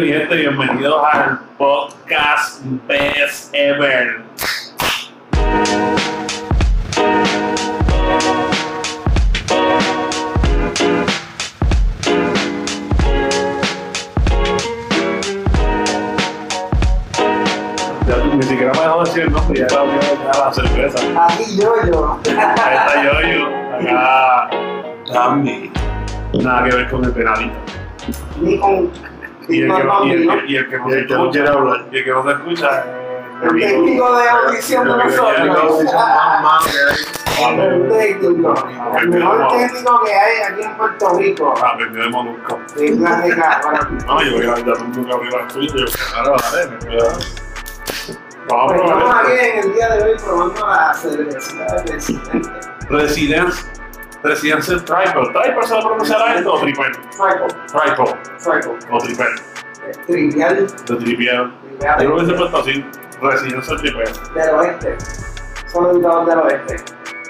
Bienvenidos al podcast Best Ever. Ni siquiera me dejado decir el nombre, ya era la cerveza. Aquí yo, yo. Ahí está yo, yo. Acá, Gambi. Nada que ver con el penalito. Ni con. Y el, que, no- y el, y que no se escucha, quiere hablar. y el que no se escucha, El técnico de audición de nosotros. el que- Ah, más que hay. El técnico. El mejor técnico que hay aquí en Puerto Rico. aprendió de Molusco. No, yo voy a ya nunca abrí la tuya. Claro, dale, me cuidado. Vamos a Pues Estamos probar aquí en el día de hoy probando la cerveza de Residente. Residence, Residence Tripod. ¿Tripod se va a pronunciar a esto o Tripel? Triple. Tripod Triple. o Tripel. Trivial. De Tripiel. Yo lo hubiese puesto así. Residence Tripel. Del oeste. Son educados del oeste.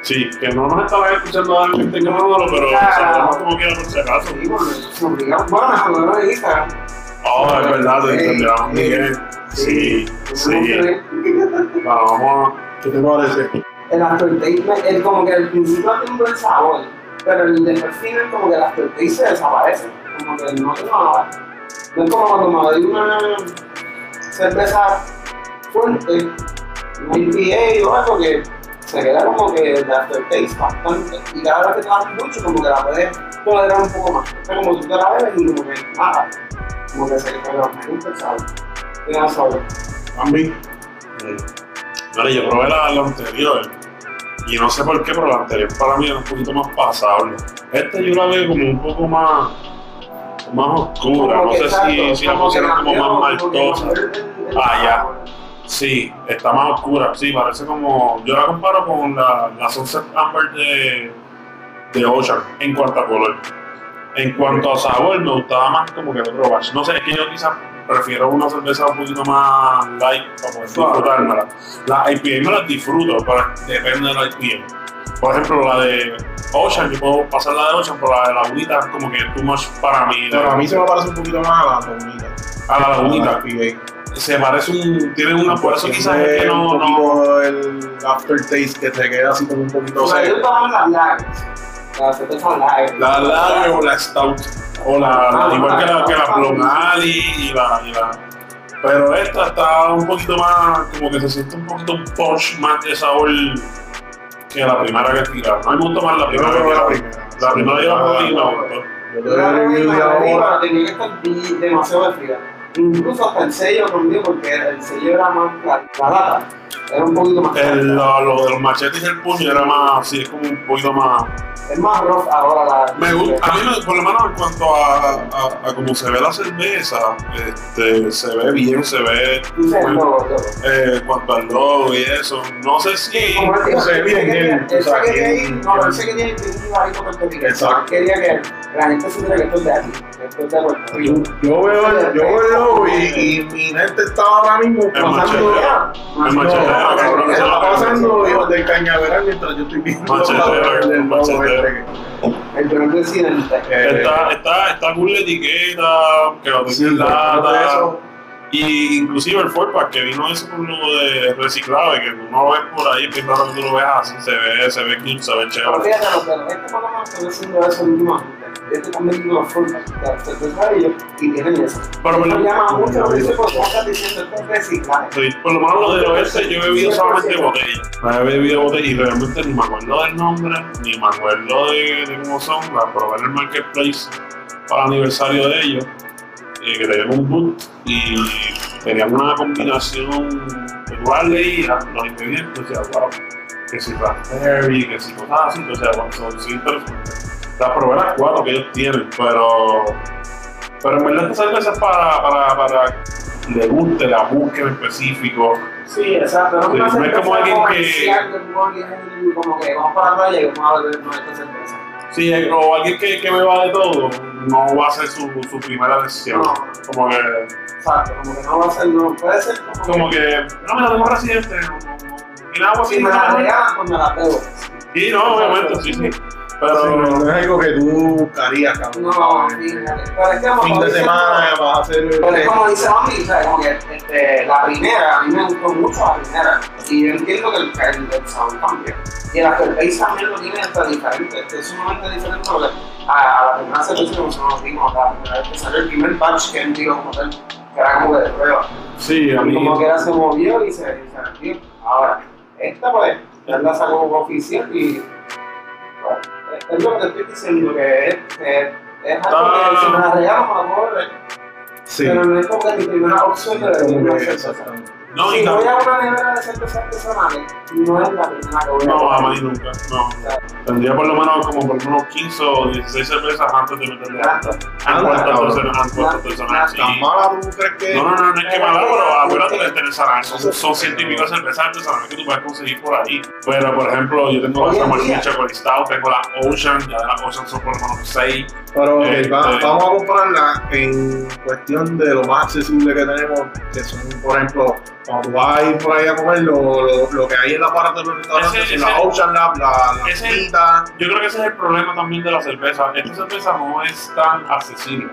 Sí, que no nos estaban escuchando a gente que no lo, pero Ah. saludamos como quiera por si acaso. Sí, bueno, nos obligamos. Bueno, de Instagram. Oh, es verdad, te sí. Miguel. Sí, sí. vamos a. ¿Qué te parece? El aftertaste, el, como que al principio un buen sabor, pero el de perfil es como que el aftertaste se desaparece. Como que no tengo nada. No es como cuando me doy una cerveza fuerte, una IPA o algo que se queda como que el aftertaste bastante. Y cada vez que te das mucho, como que la puedes tolerar un poco más. Es como tú te la bebes y como que nada. Como que se queda me gusta el sabor. Tiene más sabor. Bambi. Vale, yo probé la, la anterior. Y no sé por qué, pero la anterior para mí era un poquito más pasable. Esta yo la veo como un poco más. más oscura. Como No sé si, si la pusieron como más maltosa. Ah, ya. Sí, está más oscura. Sí, parece como. Yo la comparo con la, la Sunset Amber de, de Ocean en cuanto a color. En cuanto a sabor, me gustaba más como que el otro batch. No sé, es que yo quizás prefiero una cerveza un poquito más light para poder disfrutármela. Las IPA me las disfruto, pero depende de la IPA. Por ejemplo, la de Ocean, yo puedo pasar la de Ocean, pero la de Lagunita es como que too much para mí. Pero a mí se me parece un poquito más a la bonita. A la Lagunita. Se parece un. Tiene una. Por eso quizás es que no. un no el aftertaste que te queda así como un poquito O sea, yo seco. tomaba las lagers. Las. La lager o la stout. O la, Ah, igual que la, que la Plum y la, y la. Pero esta está un poquito más. Como que se siente un poquito un punch más de sabor que la primera que tiraron. Mí me gustó más la primera no que la primera. La primera Ah, gustó. Yo te la review de ahora. tenía que estar demasiado fría. Incluso hasta el sello cambió porque el sello era más. La, la lata era un poquito más. El, lo, lo de los machetes y el puño era más. así, es como un poquito más. Es más rough ahora la. Me gusta, a mí me- por lo menos en cuanto a, a, a cómo se ve la cerveza, este, se ve bien, se ve eh, en cuanto al logo y eso. No sé si. Dijo, se ve bien, bien, él o sea, se quería no, él se un puertorriqueño. Que la gente supiera que esto es de aquí, que esto es de Puerto Yo, Rico. yo veo el, yo veo el logo y, y mi mente está ahora mismo pasando. El No, pasando hijo, del cañaveral mientras yo estoy viendo el, gran presidente. eh, Está, está, está cool la etiqueta, que lo Sí, tenga en lata. Y inclusive el Forpack, que vino eso con logo de reciclado, y que tú no lo ves por ahí, raro que tú lo veas así, se ve, se ve cute, se ve Pero chévere. fíjate, los este por lo menos están haciendo eso últimamente. Este también tiene la cerveza de ellos, y tienen eso. Pero lo, llama mucho la atención porque estás diciendo esto es sí, por lo menos lo de oeste yo he bebido solamente botella. No he bebido botella y realmente ni me acuerdo del nombre, ni me acuerdo de, de cómo son. La probé en el marketplace para el aniversario de ellos, eh, que tenían un boot y tenían una combinación que tú leías, los ingredientes, o sea, wow, que si raspberry, que si cosas así, o sea, bueno, son sí interesantes. Las probé las cuatro que ellos tienen, pero, pero en verdad esta cerveza es para, para, para le guste, la busque en específico. Sí, exacto. Sí, No no es como alguien que- como que vamos para la playa y vamos a beber nuestra cerveza. Sí, o alguien que, que beba de todo, no va a ser su, su primera elección. No. Como que, Exacto, como que no va a ser, no puede ser como, como que, no, me la tengo no, no, no, y agua si sin me la nada. regalan, pues me la bebo. Sí, no, obviamente, sí, sí. Pero no es algo que tú buscarías, cabrón. No, fíjate. Pero es que como Fin de semana vas a hacer. Pero es como dice Mami, o sea, como que este, la primera, a mí me gustó mucho la primera. Y yo entiendo que el, que el, el sabor cambia. Y el aftertaste también lo tiene hasta diferente. Es sumamente diferente porque a, a la primera cerveza que nosotros dimos, la primera vez que salió el primer batch que él dio como tal, que era como que de prueba. sí, a mí. como que era se movió y se, y se vendió. Ahora, esta pues, ya la sacó como oficial y es- lo que te estoy diciendo, que es, que es algo Ah. que si me la la beber. Sí. Pero no es como que mi primera opción de beber No, si voy a una nevera de cerveza artesanales, no es la primera que voy a No, jamás y nunca. No. Tendría por lo menos como por unos 15 o 16 cervezas antes de meterle Exacto. a Anda, cuartos cabrón. personas. a cuartos personas, sí. ¿Tan mala tú crees que.? No, no, no, no es que mala, pero acuérdate de artesanal. Son, son ciento y pico cervezas artesanales que tú puedes conseguir por ahí. Pero, por ejemplo, yo tengo la en. Martín Chocolate Stout, tengo la Ocean, ya de la Ocean son por lo menos 6. Pero Este- va- vamos a compararla en cuestión de lo más accesible que tenemos, que son, por ejemplo, cuando tú vas a ir por ahí a comer, lo, lo, lo que hay en la parte de los restaurantes, son la Ocean Lab, la, la ese-. Yo creo que ese es el problema también de la cerveza. Esta cerveza no es tan accesible.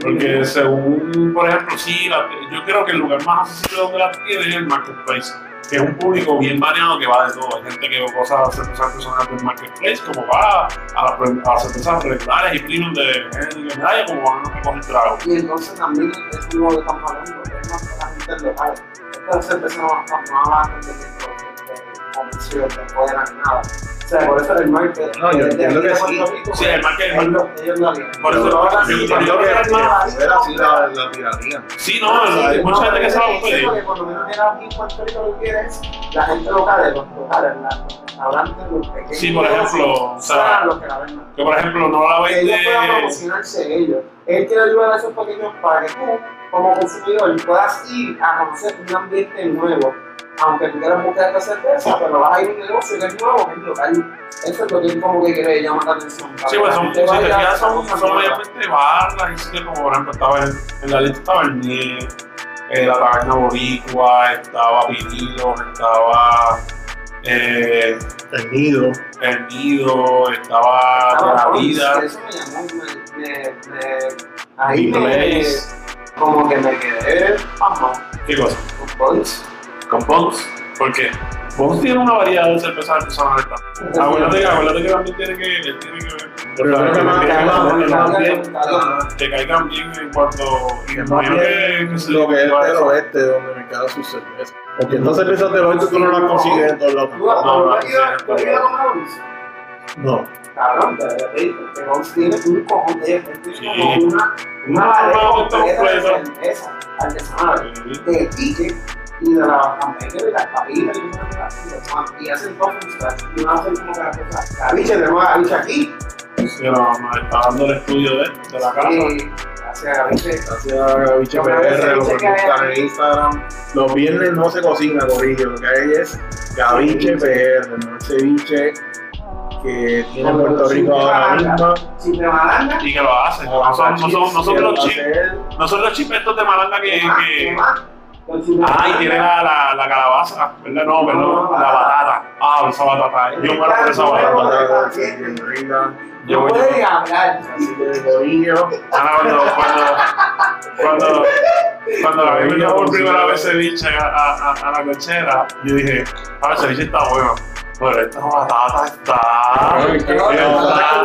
Porque según, por ejemplo, sí, la- yo creo que el lugar más accesible donde la tiene es el marketplace, que es un público bien variado que va de todo. Hay gente que ve cosas cervezas artesanales del marketplace, como va a las, a las cervezas regulares y premium de y medalla, como van a recoger trago. Y entonces también es lo que estamos hablando, es más para la gente local. Esta cerveza no a vender de comercio fuera ni nada. O sea, por eso el market No, yo entiendo que sí. Sí, el market- ellos lo- ellos lo harían. Por eso- Pero ahora yo- yo- era así la. Sí, no, hay mucha gente que se va a porque por lo menos era aquí en Puerto Rico lo que quieres, la gente local, los locales, los restaurantes, los pequeños. Sí, por ejemplo, o sea, son los que la venden. Que por ejemplo no la Que ellos puedan vende. promocionarse ellos. Él quiere ayudar a esos pequeños para que tú, como consumidor, puedas ir a conocer un ambiente nuevo. Aunque tú quieras buscar esta cerveza, pero vas a ir a un negocio que es nuevo, que es local. Eso es lo que como que quiere llamar la atención. Sí, que pues son, si te fijas, son, son barras y sitios como por ejemplo estaba en, en la lista estaba el Nie, eh, la taberna boricua, estaba Vinilo, estaba eh, El nido. el Nido, estaba la vida, Eso me llamó, me, me, me- ahí me, como que me quedé ¿qué cosa? Bones. Con Bones, ¿por qué? Bones tiene una variedad de cervezas artesanales también. Acuérdate, que- acuérdate que también tiene que, él tiene que ver. Pero que caigan bien en cuanto. Imagino que, que se lo que es del oeste donde me quedan sus cervezas. Porque estas cervezas del oeste tú no las consigues en todos lados. ¿Tú has No, no? No. Cabrón, que Bones tiene un cojón de una, una completa de completo. cerveza artesanal. Sí. de tique y de la campaña de las papitas y y hacen todo y no hacen como que las cosas. La bicha, tenemos a la bicha aquí, Sí, no, nos está dando el estudio de, de la casa. y hacia la bicha. Gracias a Gaviche creo que PR, lo hay- en Instagram. Los viernes no se cocina, Corillo. Lo que hay es Gaviche PR, no el ceviche que tiene Puerto Rico ahora mismo. Sin de malanga, Y que lo hacen. No son, no son, no son los chips. No son los chips estos de malanga que. ¿qué más? ¿Qué que... más? Con sin de Ah, y malanga. tiene la, la, la calabaza, ¿verdad? No, perdón, No, la batata. Ah, esa batata. Yo muero por esa batata. Yo voy puede a. hablar. Cuando, cuando, cuando, la vi por primera vez ceviche a, a, a la cochera, yo dije, ah, el ceviche está bueno. Pero esta batata está. Ay, qué está-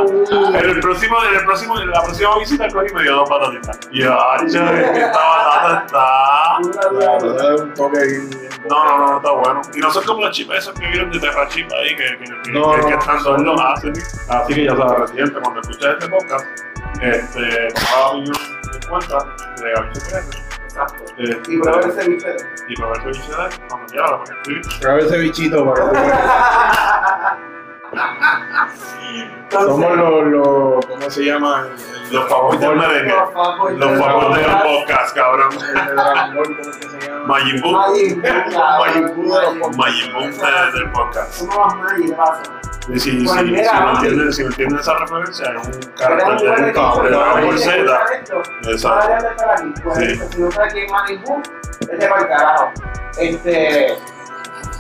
En el próximo, en el próximo, en la próxima visita cogí y me dio dos patatitas. Y yo, che, esta batata está. Es un toque bien No, no, no, está bueno. Y no son como los chips esos que vieron de Terra Chip ahí, que, que, No, que, que todos los hacen. Así que ya sabes, residente, cuando escuches este podcast, este, toma la opinión en cuenta de Gabriel. Exacto. Este, Y probar ese biche. y probar el ceviche de él, cuando quiera, lo ese bichito para que tú veas. Somos los, los, ¿cómo se llama? El- Los favoritos merengue. Favor, Los favoritos podcast, cabrón. De. Majin Buu. Majin Buu. Majin de de- del podcast. Somos los Majin, pasa. Y si, si, Pues si, mira, no entienden, si no esa referencia, es un carácter de jugar un de cable de Dragon Ball Z. Exacto. Sí. Si no sabes quién Buu, vete para el carajo. Este.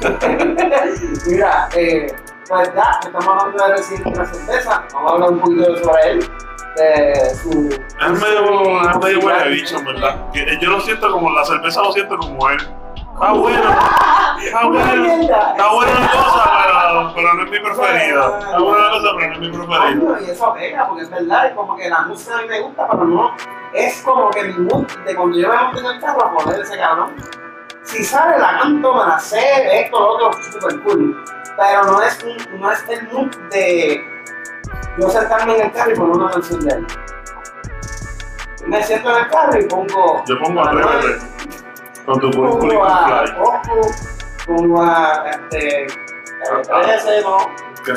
Mira, eh, pues ya, estamos hablando de recién la cerveza, vamos a hablar un poquito sobre él, de su... Es medio, es medio huele bicho, en verdad. Que Yo lo siento como, la cerveza lo siento como él. Está bueno, está Una bueno. Está buena la cosa, pero, pero no es mi preferida. Está buena la cosa, pero no es mi preferida. Coño, y eso pega, porque es verdad, es como que la música a mí me gusta, pero no, es como que mi mood de cuando yo me monto en el carro a poner ese cabrón. Si sale la canto, me la sé, esto, lo otro, super cool. Pero no es, no es el mood de yo sentarme en el carro y poner una canción de él. Me siento en el carro y pongo. Yo pongo a Atrévete con tu Pongo a pongo a este. Calle 13, ¿no? Que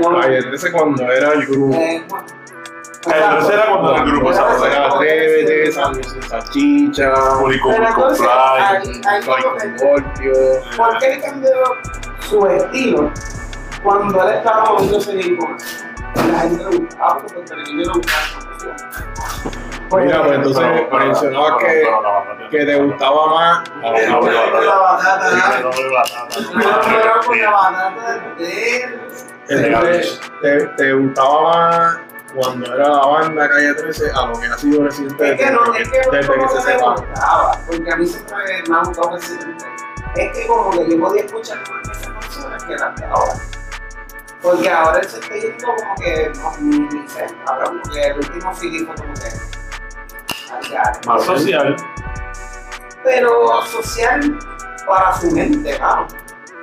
no. Ese cuando era el grupo. Eh. Calle 13 era cuando el grupo se era Atrévete, Salchicha, Pero entonces, fly. Fly. ¿por qué él cambió su estilo cuando él estaba moviéndose bien con eso? La gente le gustaba, porque el televidente le gustaba canción. Mira, pues entonces mencionabas que, que te gustaba más. Ah, con no, no, la batata, ¿ah? pero de con la batata de te, te gustaba más cuando era la banda Calle 13 a lo que ha sido reciente Es que no, es que desde que se que me separó. porque a mí siempre me ha gustado ritmo. Es que como que yo podía escuchar más esas canciones que las de ahora. Porque ahora se está yendo como que no, ni sé, ahora como que el último feeling fue como que. Más social. Pero social para su mente, claro.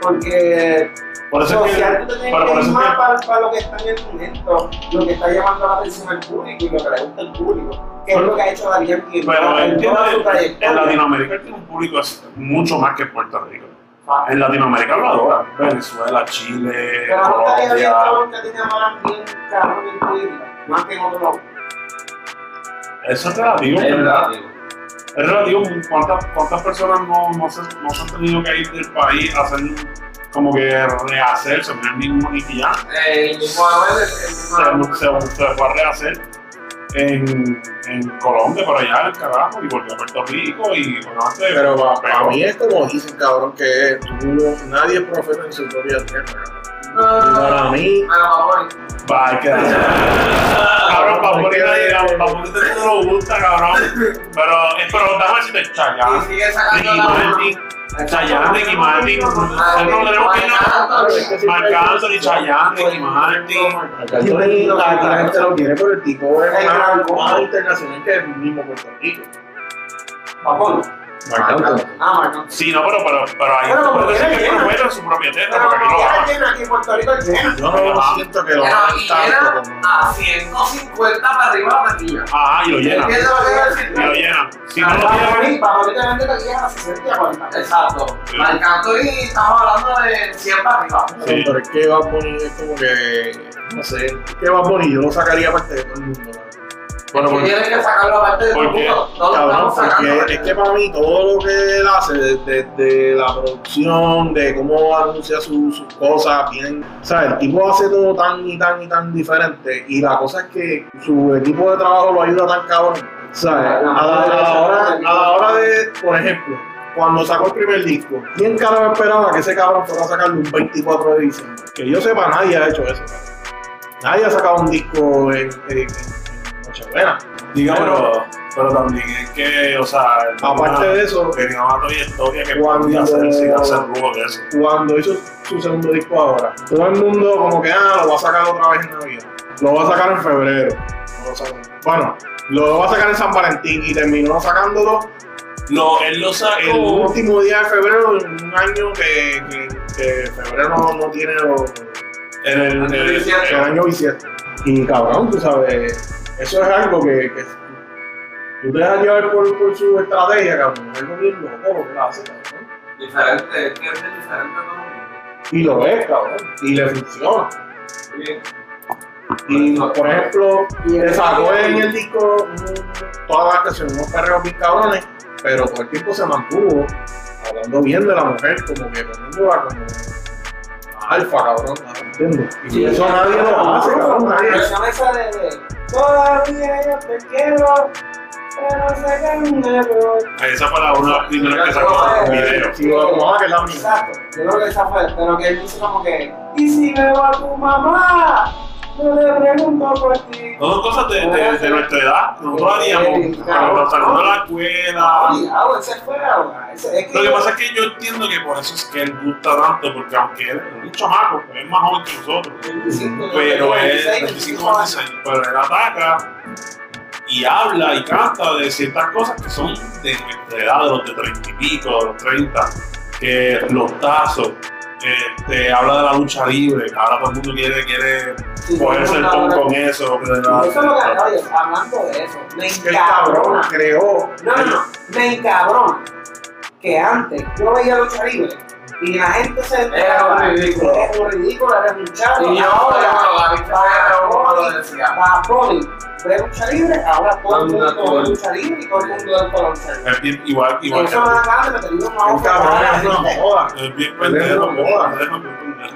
Porque Por eso social tú tienes que ir más para, para lo que está en el momento, lo que está llamando la atención al público y lo que le gusta al público, que es lo que ha hecho Daddy Yankee Pero en. Latinoamérica tiene un público es mucho más que en Puerto Rico. Ah, En Latinoamérica lo adoran. Venezuela, Chile, Pero no estaría bien Colombia. tiene ahora bien cabrón en política, más que en otro lado. Eso es relativo. Es ¿verdad? relativo. Es relativo. ¿Cuántas, cuántas personas no, no, se, no se han tenido que ir del país a hacer como que rehacerse? Mira, el mismo Nicky Jam Eh, El mismo Anuel, el mismo se, se, se fue a rehacer en, en Colombia, por allá, en el carajo, y volvió a Puerto Rico y obviamente Pero para, pegó. mí es como dicen, cabrón, que tú- nadie es profeta en su propia tierra. Para mí, hay que Cabrón, Bunny nadie- Bunny todo el mundo lo gusta, cabrón. Pero, es pero déjame decirte, Y Chayanne, Ricky Martin, Chayanne, Ricky Martin, nosotros no tenemos que ir a Marc Anthony, Chayanne, Ricky Martin. la gente lo quiere, pero el tipo es más internacional que el mismo Puerto Rico. Papón. Marc Anthony. Ah, Marco. Sí, no, pero, pero, pero ahí como puede decir que profeta en su propia tierra, Pero porque aquí quiera va. llena, aquí en Puerto Rico es llena. Yo no siento que lo y tanto como. a 150 para arriba la taquilla. Ajá, y lo llenan. ¿Entiendes lo que decir? Y lo llenan. Si no lo Para llenan, morir, para morir te vende la guía a 60 y a 40. Exacto. Sí. Marc Anthony, estamos hablando de 100 para arriba. Sí. Pero es que Bad Bunny es como que. No sé. Es que Bad Bunny yo lo sacaría aparte de todo el mundo. Bueno, Que tienes que sacarlo aparte de todo el ¿Por qué? mundo. Todos lo Cabrón, porque es que para mí todo lo que él hace, desde de, la producción, de cómo anuncia su- sus cosas, bien, ¿sabes? El tipo hace todo tan y tan y tan diferente y la cosa es que su equipo de trabajo lo ayuda tan cabrón, ¿sabes? A la, a la hora, a la hora de, por ejemplo, cuando sacó el primer disco, ¿quién carajo esperaba que ese cabrón fuera a sacarlo un 24 de diciembre? Que yo sepa, nadie ha hecho eso, cabrón. Nadie ha sacado un disco en, en, Nochebuena. pero, pero también es que, o sea, Aparte de eso, tenía una trayectoria que Cuando- podía hacer sin hacer ruido de eso. cuando hizo su segundo disco ahora, todo el mundo como que, ah, lo va a sacar otra vez en Navidad. Lo va a sacar en febrero. No lo Bueno, lo va a sacar en San Valentín y terminó sacándolo No, él lo el sacó. último día de febrero en un año que, que, que febrero no, no tiene En el, en el- el año bisiesto. Y cabrón, tú sabes, eso es algo que, que tú te dejas llevar por, por su estrategia, cabrón. Es lo bien loco lo que él hace, cabrón. Diferente, es que es diferente a todo el mundo. Y lo ves, cabrón. Y le funciona. Bien. Y por ejemplo, le sacó en el disco todas las canciones, unos perreos bien cabrones, pero todo el tiempo se mantuvo hablando bien de la mujer, como que poniéndola como alfa, cabrón, ¿entiendes? Y Sí, eso nadie lo hace, cabrón, La nadie. canción esa de, de Todavía yo te quiero. pero sé que es un error. Esa fue la una de las primeras que sacó en video. Sí, como que es la misma. Exacto, yo creo que esa fue, pero que él dice como que, ¿y si veo a tu mamá? Yo le pregunto por ti. No son cosas de, de, de nuestra edad, que nosotros haríamos cuando salimos de la escuela. Obligado, ese fue ahora. Ese- es Lo que pasa es que yo entiendo que por eso es que él gusta tanto, porque aunque él es un chamaco, él es más joven que nosotros, 25, pero es 26, 25 26, pero él ataca y habla y canta de ciertas cosas que son de nuestra edad, de los de 30 y pico, de los 30, que los tazos, este, habla de la lucha libre, ahora todo el mundo quiere, quiere Sí, cogerse el pon con eso. Eso es lo que oye, hablando de eso, me encabrona. creó. No, no, no, me encabrona que antes yo veía lucha libre y la gente se Era un ridículo. Era un ridículo, era un chavo. Y yo, ahora, la victoria, como lo decía. Bad Bunny ve lucha libre, ahora todo el mundo ve lucha libre y todo el mundo. Es bien- igual, igual Eso me da ganas de meterle una hoja cabrón a la es una gente. joda. es bien pendejo, pendejo.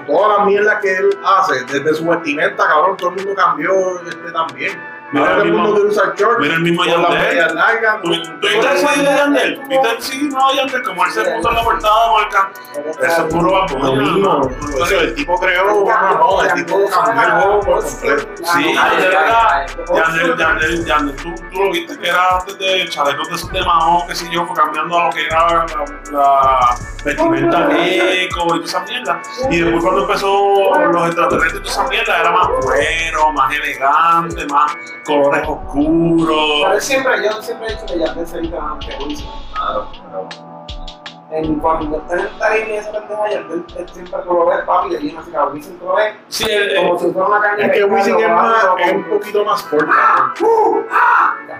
Toda la mierda que él hace, desde su vestimenta, cabrón, todo el mundo cambió este también. Mira Ahora el mismo- quiere usar short. Mira el mismo Yandel. medias largas. ¿Tú tú viste el CD de Yandel? ¿Viste el CD no de Yandel? Como él se puso en la portada can- Eso es puro Lo vapor. mismo. Entonces, el tipo creó una moda, el tipo cambió el juego por completo. Sí, Yandel, Yandel, Yandel, tú, tú lo viste que era antes de chalecos de esos de mahón, qué sé yo, fue cambiando a lo que era la, vestimenta eco y toda esa mierda. Y después cuando empezó los extraterrestres y toda esa mierda, era más cuero, más elegante, más colores oscuros. Pero siempre, yo siempre he dicho que ya pensé que van a Wilson. Claro, pero. En cuando está en tarima y esa pendeja, ya él siempre tú lo ves, papi, y viene así, cabrón, lo ves Sí, el- el- como si fuera una caña Es que Wisin es, más, es un poquito más corto.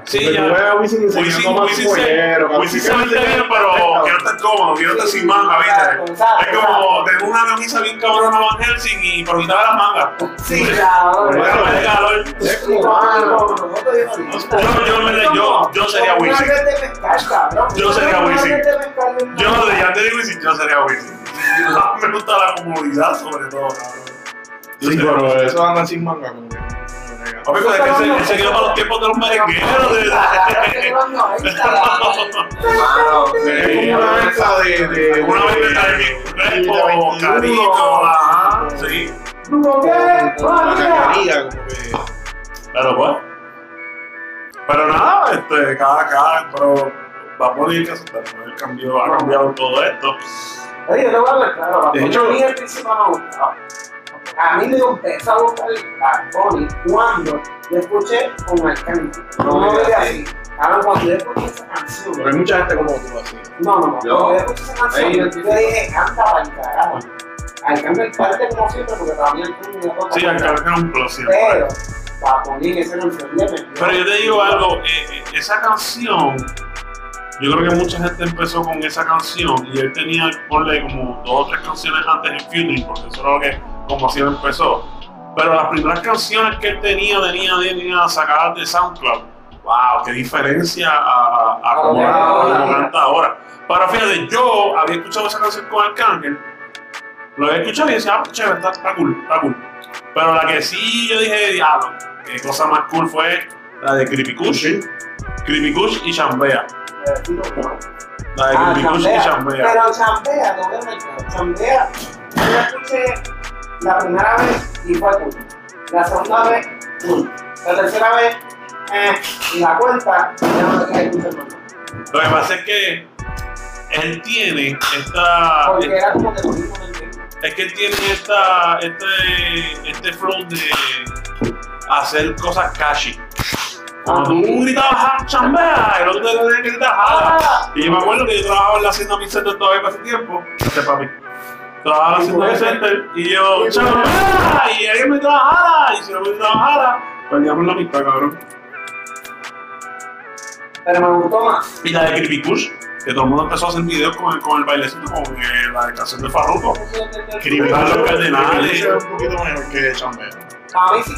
sí, Porque ya. a Wisin enseñando Wisin, más Wisin pollero. Wisin se viste bien, pero que no esté cómodo, que no esté sin manga, ¿viste? Es como tengo una camisa bien cabrona Van Helsing y por quitar las mangas. Sí, cabrón. Calor. Es Sí, ah, Yo, yo, yo, yo sería Wisin. Yo sería Wisin. red de pescar de un- Yo de Yandel y Wisin, yo sería Wisin. Me gusta la comodidad sobre todo, Sí, pero eso anda sin manga como que. Papi, pues que se, se quedó para los tiempos de los merengueros. de- no, no, Es como una mezcla de. de Una vez de Crespo, Carito, ajá, sí. Como que. Claro, pues. Pero nada, este, cada, cada, pero va a poner pues, él cambió, ha cambiado todo esto. Oye, yo te voy a hablar claro, De hecho- a mí al principio no me gustaba. A mí me empezó a gustar Bad Bunny cuando yo escuché con el canto. No me veía así. Ahora, cuando yo escuché esa canción, Pero hay mucha gente como tú así. no, no, no, Yo- cuando yo escuché esa canción, yo dije, canta para el carajo. Al cambio, el parte como siempre, porque todavía el me toca. Sí, acá era un plus siempre. Pero, Bad Bunny en esa canción Pero yo te digo algo, eh, eh, esa canción, yo creo que mucha gente empezó con esa canción y él tenía, ponle como dos o tres canciones antes en Feeling, porque eso era lo que, como así empezó. Pero las primeras canciones que él tenía, tenía, tenía sacadas de SoundCloud. ¡Wow! ¡Qué diferencia a, a, a como, Wow. a como canta ahora! Pero fíjate, yo había escuchado esa canción con Arcángel, lo había escuchado y decía, ah, chévere, está, está cool, está cool. Pero la que sí yo dije, diablo, qué cosa más cool fue la de Creepy Kush. Creepy Kush y Chambea. La de Ah, Kush y chambea. Chambea. Pero chambea, no me recuerdo. Chambea, yo la escuché la primera vez y fue cool. La segunda vez, cool. La tercera vez, eh. Y la cuarta, ya no la escuchar más. Lo que pasa es que él tiene esta. Porque era como que mismo. Es que él tiene esta, este, este flow de hacer cosas catchy. Cuando tú gritabas "Ah, chambea, el otro te tenía que gritar jala. Ah, Y yo me acuerdo que yo trabajaba en la hacienda center todavía para ese tiempo. Este papi. Trabajaba en la hacienda mi center y yo, chambea, y alguien me gritaba jala. Y si no me gritaba jala, perdíamos la amistad, cabrón. pero me gustó más. Y la de Creepy Kush, que todo el mundo empezó a hacer videos con el, con el bailecito, con eh, la canción de Farruko. Ah, los cardenales. es un poquito mejor que Chambea. A mí sí.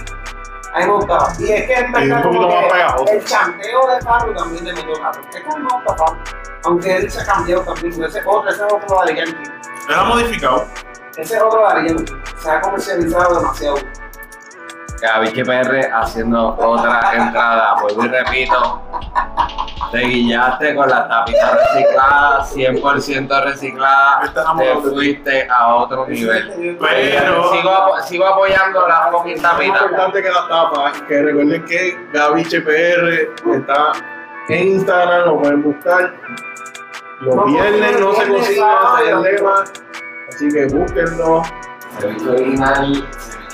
A mí me gustaba. Y es que en verdad un poquito como más pegajoso. el chanteo de Farru también le metió gato. Es que a mí me gusta. Aunque él se cambió también. porque Ese otro, ese otro de Yankee. Era modificado. Ese es otro de Yankee. Se ha comercializado demasiado. Gaby PR haciendo otra entrada. Vuelvo y repito. Te guillaste con la tapita reciclada, 100% reciclada, te fuiste a otro nivel. Pero- Sigo, sigo apoyando la fucking Es más tapita. importante que la tapa, que recuerden que Gaviche PR está en Instagram, lo pueden buscar. Los No, viernes no se ese es el lema. Así que búsquenlo.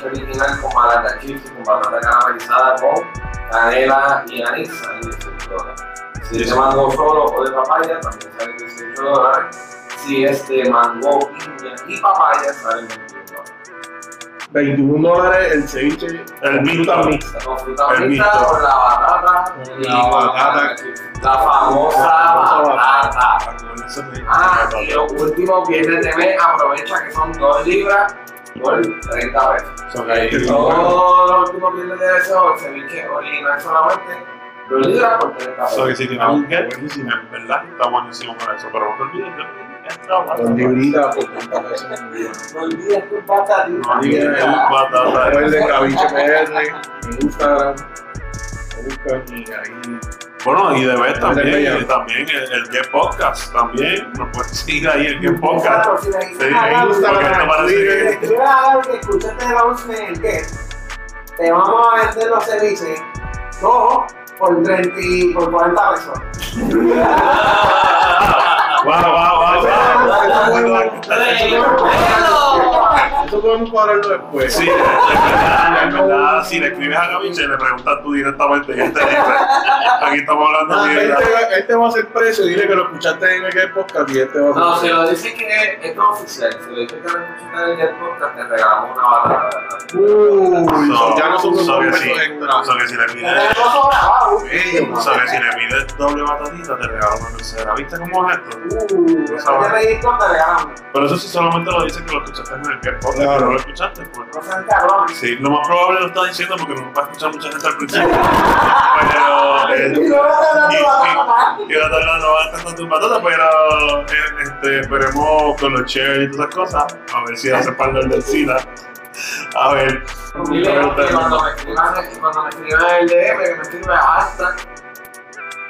Original, con malata chips y con batata caramelizada con canela y anís, sale 18 dólares. Si es de mango solo o de papaya, también sale 18 dólares. Si es de mango, piña y papaya, sale 21 dólares. 21 dólares el ceviche. El fruta mixta. Con fruta El mixta, mixto. con la batata Con y la batata. La famosa batata. Ah, y lo último, viernes de mes, aprovecha que son 2 libras por 30 pesos. So, que ahí- Todos los últimos viernes de ceviche original solamente 2 libras por 30 so, que pesos. si tienes un get, buenísimo, en verdad está buenísimo para eso, pero no te olvides de entra, Con librita por 30 pesos. No olvides tus. No olvides PR en Instagram. Lo buscan y ahí. Bueno, y de ver también, y también el, el Get Podcast, también, nos puedes seguir ahí el Get Podcast. Claro, si le dices Sí, a Gaby- Instagram, porque esto parece que... que escuchaste el anuncio en el que te vamos a vender los ceviches dos por 30 y por 40 pesos. Wow, wow, wow, Eso podemos cuadrarlo después. Sí, es verdad. Si le escribes a Gaviche, le preguntas tú directamente y él te dice. Aquí estamos hablando Ah, de este, este va a ser precio, dile que lo escuchaste en el podcast y este va a ser No, si lo dices que es no oficial, si lo dices que lo escuchaste en el podcast, te regalamos una batata. Uy, So- ya so somos sí, extra. so que si le pides, so que si le pides doble batatita, te regalo una tercera. ¿Viste cómo es esto? Uh, pedir con te regalamos. Pero eso sí solamente lo dices que lo escuchaste en el Podcast. Claro. que no lo escuchaste, pues. No sean cabrones. Sí, lo más probable lo está diciendo porque no va a escuchar mucha gente al principio. Pero. eh, Y no vas a dar tu batata. y la tarde no va a estar tu patata, pero eh, este, esperemos con los shares y todas esas cosas, a ver si hace parte del SIDA. A ver. Dile que cuando me escriban, cuando me escriban el DM, que me escriban hashtag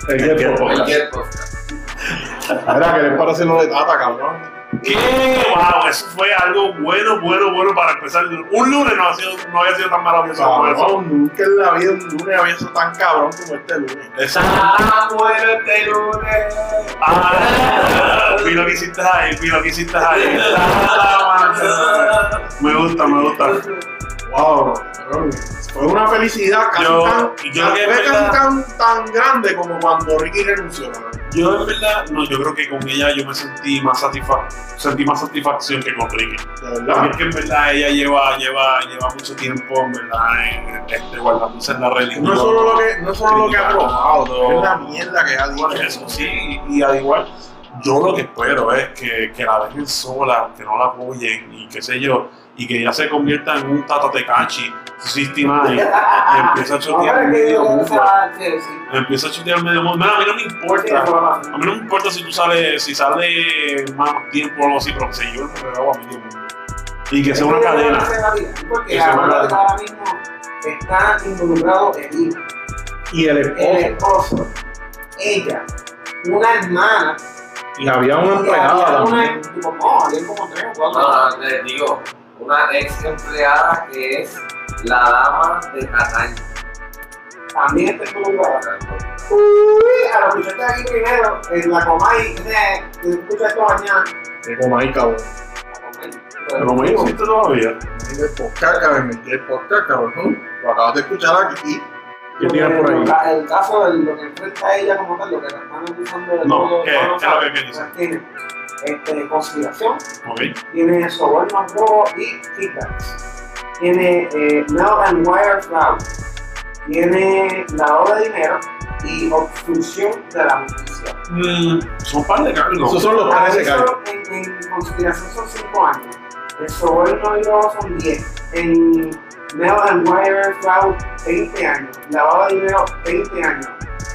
El El Get Podcast. el. Mira, que les parece lo de Tata, cabrón. ¿Qué? ¡Wow! Eso fue algo bueno, bueno, bueno para empezar. Un lunes no, ha sido, no había sido tan maravilloso como eso. Nunca en la vida un lunes había sido tan cabrón como este lunes. Exacto. Ah, bueno este lunes. Ah, vi lo que hiciste ahí, vi lo que hiciste ahí. Me gusta, me gusta. Wow. Fue una felicidad casi Yo- tan, yo es verdad. tan, tan grande como cuando Ricky renunció. Yo en verdad, no, yo creo que con ella yo me sentí más satisfa sentí más satisfacción que con Ricky. De verdad. que en verdad ella lleva, lleva, lleva mucho tiempo en verdad en, este, guardándose en la religión. No es solo lo que, no es solo lo que ha probado, es la mierda que ha dicho. Eso sí, y, y al igual, yo lo que espero es que, que la dejen sola, que no la apoyen y qué sé yo, y que ella se convierta en un Tata Tecachi 69 y empieza a chotear medio mundo. Empieza a chotear medio mundo. A mí no me importa. a mí no me importa si tú sales, si sale más tiempo o algo así, pero que se yo me a medio mundo. Y que sea una cadena. Porque ahora mismo está involucrado el hijo, Y el el esposo. esposo, ella, una hermana. Y había una empleada también. una- tipo, No, había como tres o cuatro. No, les digo, una ex empleada que es la dama de Cataño. También está involucrada. Uy, a los muchachos aquí primero, en la Comay, eh, escucha esto mañana. Que como ahí, cabrón. La Comay. Pero me existe todavía. En el podcast, cabrón. En el podcast, cabrón. Lo acabas de escuchar aquí. ¿Qué tienes por ahí? El caso de lo que enfrenta a ella como tal, lo que la están acusando de No, todo, ¿qué- todo qué lo es lo que- dice? Tiene este, conspiración, tiene sobornos, robo y kickbacks. Tiene eh, mail and wire fraud. Tiene lavado de dinero y obstrucción de la justicia. Mm, son un par de cargos. Esos son los 13 eso cargos. en, en conspiración son 5 años. El soborno y robo son 10. En mail and wire fraud, 20 años. Lavado de dinero, 20 años.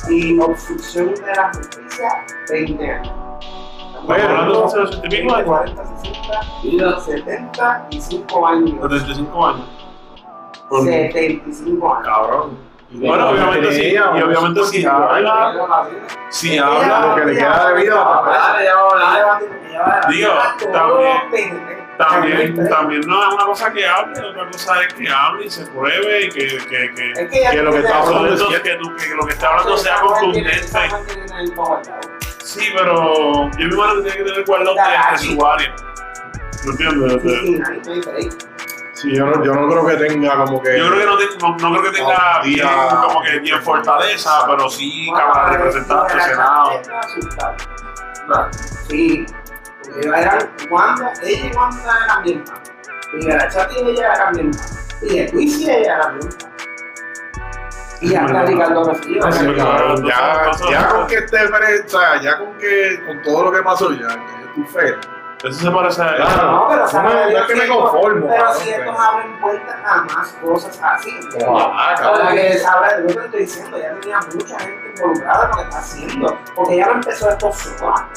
Y obstrucción de la justicia, 20 años. Oye, hablando de hace 80 y pico años. 40, 60, Vida. 75 años. 75 años. Por- 75 años. Cabrón. Bueno, obviamente sí, y obviamente sí habla, si habla, lo que le queda de vida. Digo, también- también, también no es una cosa que hable, otra cosa es que hable y se pruebe y que, que, que, Es que lo que está hablando que, lo que está hablando sea contundente. Sí, pero yo me imagino que tiene que tener guardado de, su área. ¿No entiendes? De- Sí, yo no, yo no creo que tenga como que. Yo creo que no, te- no, no creo que tenga No, bien, como que bien fortaleza, pero sí Cámara de Representantes, Senado. Sí, eran Wanda, ella y Wanda eran bien Y la Chati y ella eran bien Y el Luis y ella eran bien Y hasta Ricardo. Sí, Sí, claro. ya, ya con que esté, sea, ya con que con todo lo que pasó, ya, ya yo estoy feo. Eso se parece a Claro. No, pero sabe no es que me conformo, Pero si estos abren puertas a más cosas así. Para que sabrá de lo que te estoy diciendo, ya tenía mucha gente involucrada en lo que está haciendo, porque ya no empezó esto sola.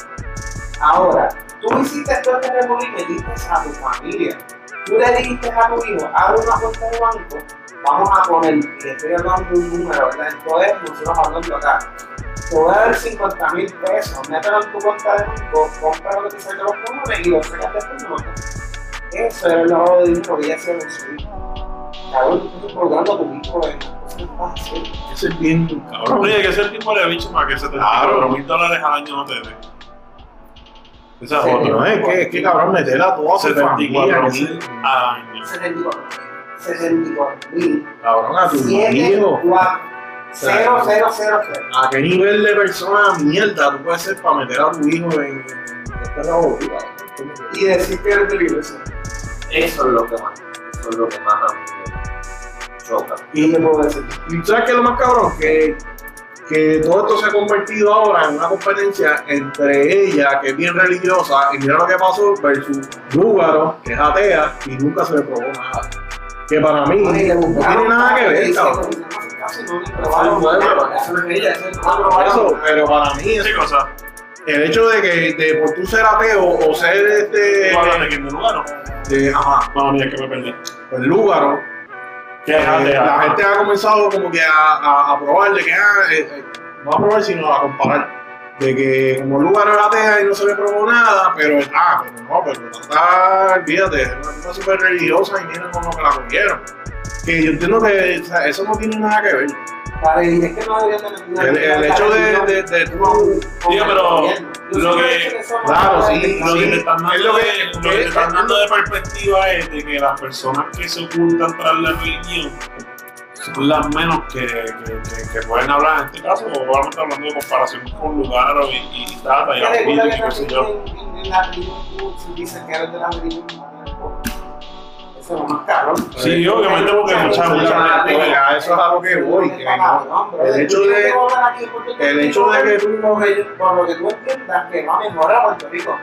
Ahora, tú hiciste todo este revolú y metiste a tu familia. Tú le dijiste a tu hijo, abre una cuenta de banco, vamos a poner, y estoy hablando de un número, ¿verdad? Esto es, nosotros hablando acá. Te voy a dar 50 mil pesos, mételo en tu cuenta de banco, compra lo que te salga los cojones y lo sacas después no. Eso era el lavado de dinero que ella hacía con su hijo. Cabrón, tú estás a tu hijo en haciendo. Ese es bien cabrón. Oye, que ser tipo de bicho para que 74 mil dólares al año no te dé. Esa es otra. Que, es que cabrón, meter a toda su familia. 74 que mil al año. 74 64 mil Cabrón, a tu 7 hijo. 4 0 0 0 0 ¿A qué nivel de persona mierda tú puedes ser para meter a tu hijo en, este? ¿Cómo que? y decir que eres iglesia. Eso es lo que más, eso es lo que más a mí me choca. Y te puedo decir. ¿Y sabes qué es lo más cabrón? Que, que todo esto se ha convertido ahora en una competencia entre ella, que es bien religiosa, y mira lo que pasó, versus Lúgaro, que es atea, y nunca se le probó nada. Que para mí no tiene nada que ver, cabrón. Eso pero para mí es Sí, cosa. el hecho de que de por tú ser ateo o ser este ¿Tú hablas de quién de Lugaro? de ajá, No, mira que me perdí. pues Lúgaro, ¿Qué es Eh, la gente ha comenzado como que a, a, a probar de que, ah, eh, eh, no a probar, sino a comparar. De que como lugar era atea y no se le probó nada, pero, ah, pero no, pero está, olvídate, es una cosa súper religiosa y miren cómo que la cogieron. Que yo entiendo que o sea, eso no tiene nada que ver. Vale, y es que no deberían de tener El, el hecho de, de, de tú- Digo, pero lo que- claro, sí, Lo que te sí, están dando, es lo que- de, lo que te están dando de perspectiva es de que las personas que se ocultan tras la religión son las menos que, que, pueden hablar en este caso, obviamente hablando de comparación con lugar y, y, y y ¿Qué y sé yo. también en, en la religión tú si dices que eres de la religión? Es lo más cabrón. Sí, obviamente porque mucha, mucha gente. a eso es a lo que voy. que no- el hecho de- el hecho de que tú no por lo- por lo que tú entiendas que va a mejorar a Puerto Rico.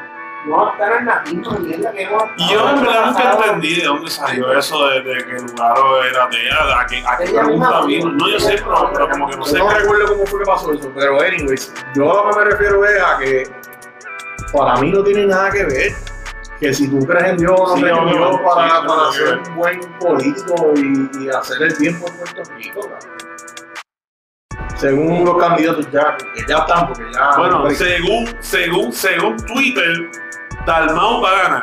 No estar en la misma mierda que hemos Y yo en verdad nunca entendí de dónde salió eso de, de que Lugaro era atea, a qué, a qué pregunta vino. No, yo sé, pero, pero como que no sé. No recuerdo cómo fue que pasó eso, pero anyways, yo a lo que me refiero es a que para mí no tiene nada que ver. Que si tú crees en Dios no Sí, en obvio, Dios sí, para, para ser un buen político y, y hacer el bien por Puerto Rico. Según los candidatos ya, que ya están, porque ya. Bueno, según, según, según Twitter, Dalmau va a ganar.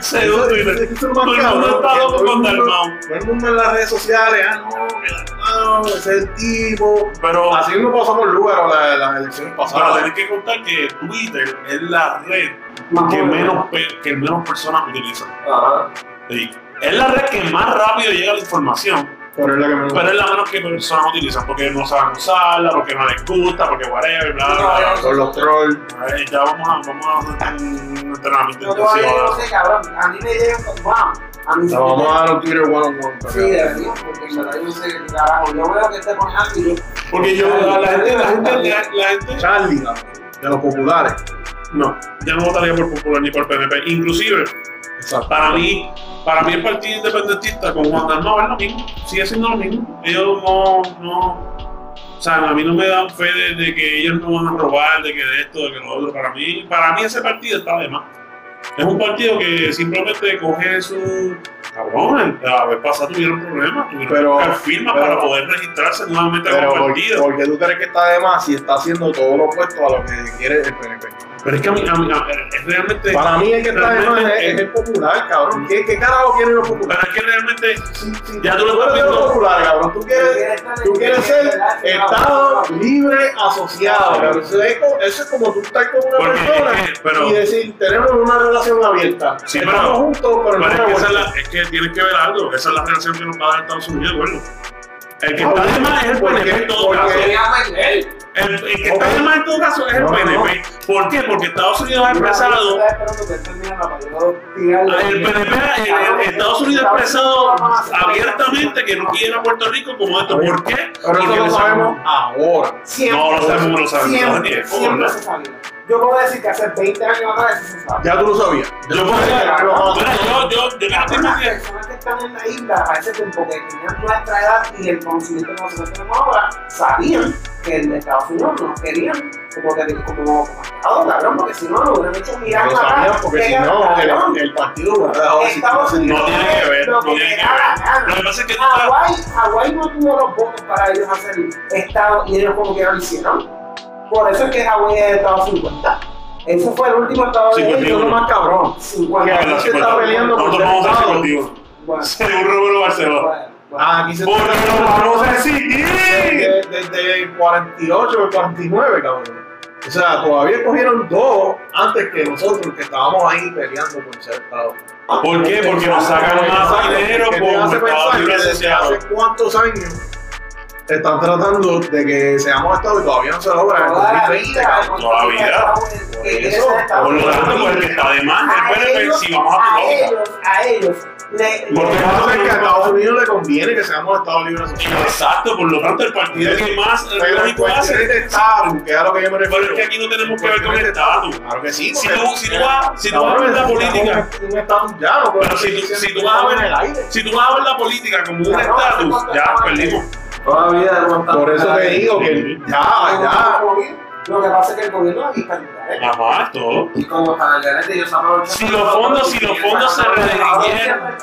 según Twitter. Todo el mundo está loco con Dalmau. Todo el mundo en las redes sociales, ah, no, Dalmau, es el tipo. Pero, Así mismo pasó con Lugar las, las elecciones pero pasadas. tenés que contar que Twitter es la red Más que menos, que menos personas utilizan. Ajá. Sí. Es la red que más rápido llega la información, Pero es la que me pero es la menos que personas utilizan porque no saben usarla, porque no les gusta, porque whatever, bla, bla, bla. Son los trolls. Ya vamos a, vamos a hacer un entrenamiento no intensivo. sé, cabrón. A mí me llegan con. Wow. A mí Le vamos a dar un Twitter one on one. Sí, debería, porque en verdad yo no sé qué carajo. Yo veo que te ponen algo y yo. Porque yo, la, la gente, la gente, la, gente, Charlie, de los populares. no, ya no votaría por Popular ni por PNP. Inclusive, Exacto. para mí, para mí el partido independentista con Juan Dalmau es lo mismo, sigue siendo lo mismo. Ellos no, no, o sea, a mí no me dan fe de, de que ellos no van a robar, de que de esto, de que lo otro. Para mí, para mí ese partido está de más. Es un partido que simplemente coge su, Cabrón, la vez pasada tuvieron problemas, tuvieron Pero- que buscar firmas pero- para poder registrarse nuevamente Pero como ¿por, partido. por qué tú crees que está de más si está haciendo todo lo opuesto a lo que quiere el PNP? Pero es que a mí, a mí- a- es realmente. Para mí el que está es, realmente- es el popular, cabrón. ¿Qué, qué carajo quieren los populares? Pero es que realmente. Sí, sí, Ya tú lo estás viendo. populares, cabrón. Tú quieres, tú quieres ser Estado libre asociado, cabrón. Eso es, como- eso es como tú estar con una Porque persona es pero- y decir, tenemos una relación abierta. Sí, Estamos pero- juntos, pero no Pero es que, esa es, la, es que tienes que ver algo. Esa es la relación que nos va a dar Estados Unidos, bueno. El que está de más es el ¿por PNP en todo caso. El, el que está en todo caso es el No, no, PNP. ¿Por qué? Porque Estados Unidos ha expresado. Tirarle. El PNP, el- Estados Unidos ha expresado abiertamente que no quiere a Puerto Rico como esto. ¿Por qué? Pero Porque lo sabemos ahora. Siempre, No, lo sabemos, lo sabemos. Siempre, siempre se sabía. Yo puedo decir que hace 20 años atrás eso se sabía. Ya tú lo sabías. Yo puedo decir, bueno, yo, yo, yo, yo Las que- personas que están en la isla a ese tiempo que tenían nuestra edad y el conocimiento que nosotros tenemos ahora, sabían que en Estados Unidos nos querían como, que, como, como Estado, cabrón, porque si no, nos hubieran hecho mirar Lo sabían atrás, porque si que, no, el, el partido Estados Unidos No tiene que ver, lo no que tiene que la ver. Lo que pasa es que Hawái no tuvo los votos para ellos hacer Estado y ellos como que lo hicieron. Por eso es que Hawái es Estado 50. Ese fue el último Estado de 51. ellos. Eso es lo más cabrón. 50. Que aquí se está peleando por Nosotros vamos a ser Estado. 51. Bueno, Según Roberto Barcelona. Ah, aquí se Porque lo vamos a exigir. desde, el 48 o el 49, cabrón. O sea, todavía cogieron dos antes que nosotros que estábamos ahí peleando por ser Estado. ¿Por qué? Porque nos sacan más dinero ¿Qué te como hace Estado pensar Libre Asociado. hace cuántos años están tratando de que seamos Estado y todavía no se logra en el Toda la 2020, vida? Toda la vida. Eso, Por lo tanto, pues el que está de más, si vamos a a ellos, a ellos, le- Lo que le- pasa es que a Estados Unidos le conviene que seamos Estado libre asociado. Exacto, por lo tanto, el partido que más Pero lógico hace. de estatus, que es a lo que yo me Pero refiero. es que aquí no tenemos que ver con el estatus. Claro que sí. Si porque- tú, si tú vas, si tú vas a ver la política, Un estatus ya, no Pero si tú- si tú vas a ver- en el aire. si tú vas a ver la política como un estatus, ¿cuánto ya perdimos. Toda la vida hemos estado Por eso te digo que ya, ya. Lo que pasa es que el gobierno aquí está ¿eh? Ajá, todo. Y como para el garete, ellos saben Si los fondos, si los fondos se redirigieran,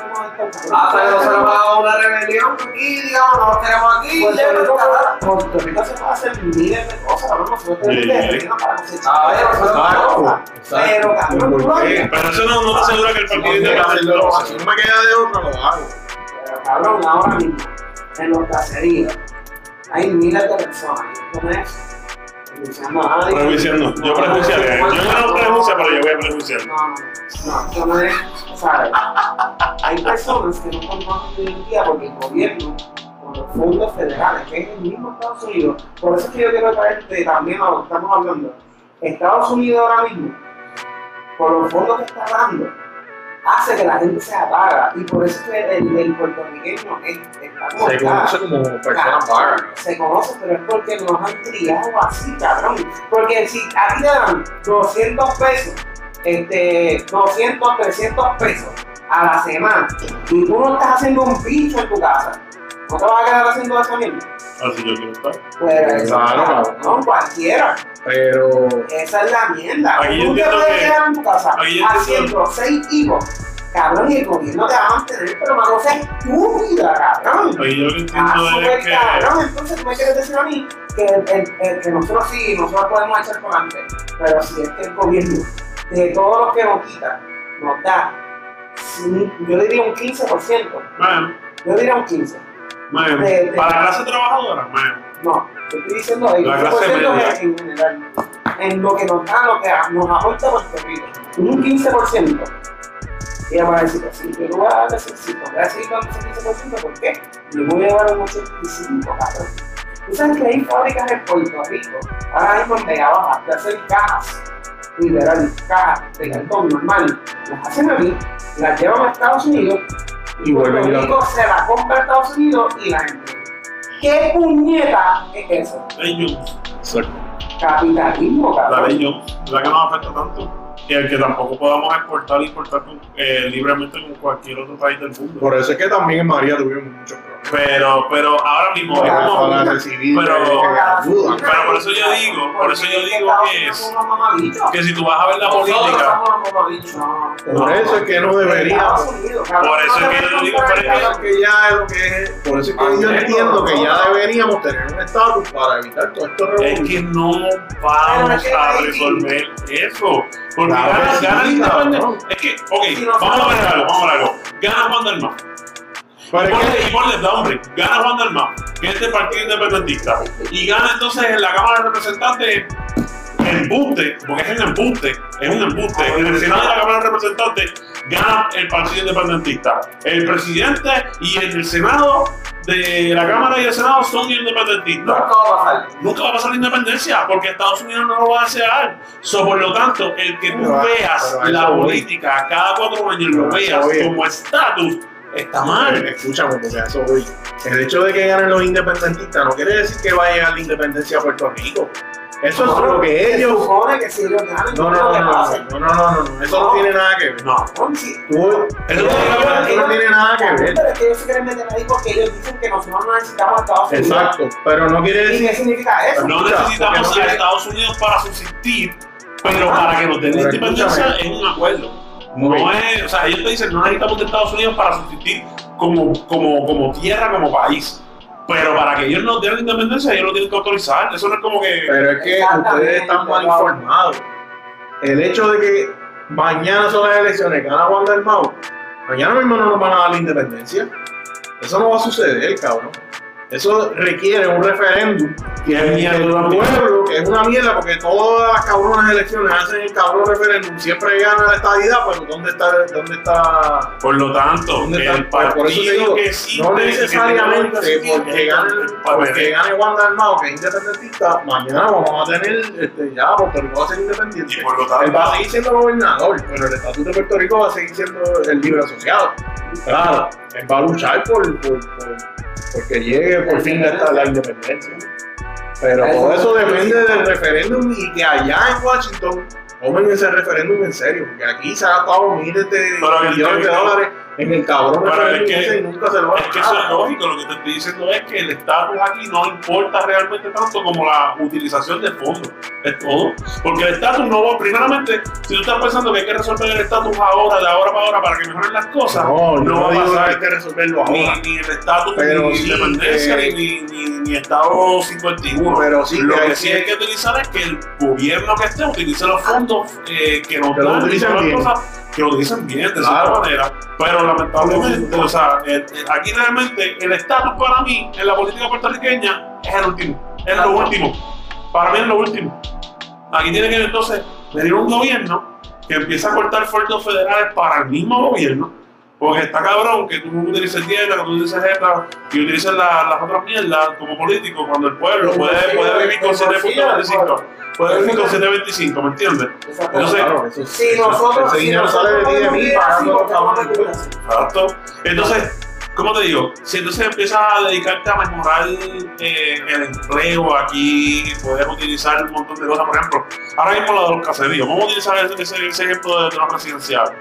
Hasta que no se nos haga una rebelión aquí, digamos, nos queremos aquí, Puerto ya no está. Puerto Rico se puede hacer miles de cosas, ¿no? Nosotros tenemos terreno para cosechar A ver, exacto. Pero, exacto. cabrón, ¿Por no eso no, no te asegura que el partido Si independiente lo va a no me queda de otra, lo hago. Pero, cabrón, ahora mismo, en los caseríos, hay miles de personas. ¿Cómo es? Prejuiciando a nadie. Prejuiciando. Yo prejuiciaré. Yo no prejuicio, pero yo voy a prejuiciar. No, no, no, es, ¿sabes? Hay personas que no conocen hoy en día porque el gobierno, con los fondos federales, que es el mismo Estados Unidos, por eso es que yo quiero traerte también a lo que estamos hablando. Estados Unidos ahora mismo, por los fondos que está dando, hace que la gente se apaga y por eso es que el, el puertorriqueño es, como Se conoce como persona vaga. Se conoce, pero es porque nos han criado así, cabrón. Porque si a ti te dan 200 pesos, este, 200, 300 pesos a la semana y tú no estás haciendo un bicho en tu casa, ¿no te vas a quedar haciendo esa mierda? Así yo quiero estar. Pues, Claro, cabrón, no, cualquiera. Pero Esa es la mierda. Aquí yo tú te entiendo puedes que- quedar en tu casa haciendo seis hijos. Cabrón, y el gobierno te va a mantener, pero una cosa estúpida, cabrón. Ahí yo lo Ah, entiendo es que. cabrón. Entonces, tú me quieres decir a mí que, el, el- el- que nosotros sí, nosotros podemos echar por delante, pero si es que el gobierno, de todo lo que nos quita, nos da, yo diría un 15%, Man, yo diría un 15%. Man. De- de- Para la clase trabajadora, man. No, yo estoy diciendo el La clase 15% media. en, en general, en lo que nos da, lo que nos aporta Puerto Rico, un 15%. Y ella va a decir así, yo no voy a dar ese 5, voy a seguir dando ese 15%, ¿por qué? Yo voy a llevar un 85, cabrón. Tú sabes que hay fábricas en Puerto Rico, ahora mismo en Vega Baja, de hacer cajas, literal, cajas de cartón normal, las hacen aquí, las llevan a Estados Unidos, Y Puerto la- Rico se la compra a Estados Unidos y la. ¿Qué puñeta es eso? Ley Jones. Capitalismo, La cabrón. ley Jones. La que nos afecta tanto. Y el que tampoco podamos exportar e importar con- eh, libremente con cualquier otro país del mundo. por eso es que también en María tuvimos muchos problemas. Pero, pero ahora mismo es como. Pero- ayuda. Pero por eso yo digo, por eso yo digo que es- Que si tú vas a ver la política. Por eso es que no deberíamos. Por eso es que yo digo, Por eso es que ya es lo que es. Por eso es que yo entiendo que ya deberíamos tener un estatus para evitar todo esto es que no vamos a resolver eso. Porque Claro gana, que sí, gana el cabrón. independiente. Es que, ok, vamos a ver algo, vamos a ver algo. Gana Juan Dalmau. Pero Y es que- ponle, y ponle nombre, gana Juan Dalmau, que es del Partido Independentista. Y gana entonces en la Cámara de Representantes embuste, porque es un embuste, es un embuste. En el Senado de la Cámara de Representantes gana el Partido Independentista. El presidente y el Senado de la Cámara y el Senado son independentistas. Nunca va a pasar. Nunca va a pasar la independencia porque Estados Unidos no lo va a desear. So, por lo tanto, el que tú veas la política cada cuatro años lo veas como estatus, está mal. Escucha, porque eso hoy. El hecho de que ganen los independentistas no quiere decir que va a llegar la independencia a Puerto Rico. Eso no, es lo que ellos. Supone que si ganan, no, no, no, no, no, no, no, eso no, tiene nada que ver. No, sí. Tú, eso no, tiene nada que ver. Pero es que ellos se quieren meter ahí porque ellos dicen que nosotros no necesitamos a Estados Unidos. Exacto, pero no quiere decir. ¿Y qué significa eso? No necesitamos a Estados Unidos para subsistir, pero ah, para que nos den la independencia es un acuerdo. No bien. es, o sea, ellos te dicen no necesitamos de Estados Unidos para subsistir como, como, como tierra, como país. Pero para que ellos nos den la independencia, ellos lo tienen que autorizar. Eso no es como que. Pero es que ustedes están mal informados. El hecho de que mañana son las elecciones, gana Juan del Mau, mañana mismo no nos van a dar la independencia. Eso no va a suceder, cabrón. Eso requiere un referéndum que el mierda, pueblo, que es una mierda, porque todas las cabronas elecciones hacen el cabrón referéndum, siempre gana la estadidad, pero ¿dónde está, dónde está Por lo tanto, ¿Dónde el está? Por eso te partido digo, que no necesariamente porque gane, porque gane Juan Dalmao, que es independentista, mañana vamos a tener, este, ya, Puerto Rico va a ser independiente. y por lo Él va a seguir siendo gobernador, pero el estatuto de Puerto Rico va a seguir siendo el libre asociado. Claro, él va a luchar por, por, por porque llegue por fin a la independencia. Pero todo eso depende del referéndum y que allá en Washington tomen ese referéndum en serio, porque aquí se ha gastado miles de millones de dólares en el cabrón Pero es que- y nunca se lo es que eso es lógico. Lo que te estoy diciendo es que el estatus aquí no importa realmente tanto como la utilización de fondos. Es todo. Porque el estatus no va, primeramente, si tú estás pensando que hay que resolver el estatus ahora, de ahora para ahora, para que mejoren las cosas, No, yo no no va a pasar. hay que resolverlo ahora. ni, ni el estatus, Pero ni sí, independencia, eh, ni, ni, ni, Estado 51. Pero sí Lo que sí hay que utilizar es que el gobierno que esté utilice los fondos eh, que nos dan y las cosas que lo utilicen bien, de Claro. cierta manera. Pero lamentablemente, o sea, eh, eh, aquí realmente el estatus para mí en la política puertorriqueña es el último, es lo último. Para mí es lo último. Aquí tiene que entonces venir un gobierno que empiece a cortar fondos federales para el mismo gobierno. Porque está cabrón que tú utilices dieta, que tú utilices ETA y utilices la- las otras mierdas como político cuando el pueblo puede, vivir con el bolsillo, 7.25. Puede vivir con 7.25, ¿me entiendes? Exacto. Entonces, Claro, eso sí. Si nosotros, ese si dinero sale de. Exacto. Entonces, ¿cómo te digo? Si entonces empiezas a dedicarte a mejorar eh, el empleo aquí, puedes utilizar un montón de cosas. Por ejemplo, ahora mismo lo de los caseríos. Vamos a utilizar ese, ejemplo de, de los residenciales.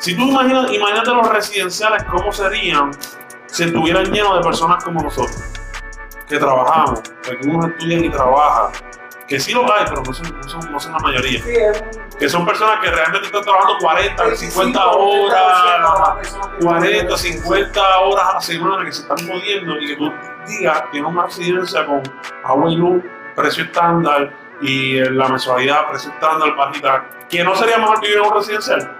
Si tú imaginas, imagínate los residenciales, ¿cómo serían si estuvieran llenos de personas como nosotros? Que trabajamos, que uno estudia y trabaja. Que sí lo hay, pero no son, no son, no son la mayoría. Sí, es un- Que son personas que realmente están trabajando 40, 50 25, horas, 30%, 40, 50 horas a la semana que se están jodiendo y que tú digas que una residencia con agua y luz, precio estándar y la mensualidad, precio estándar, bajita, que no sería mejor vivir en un residencial.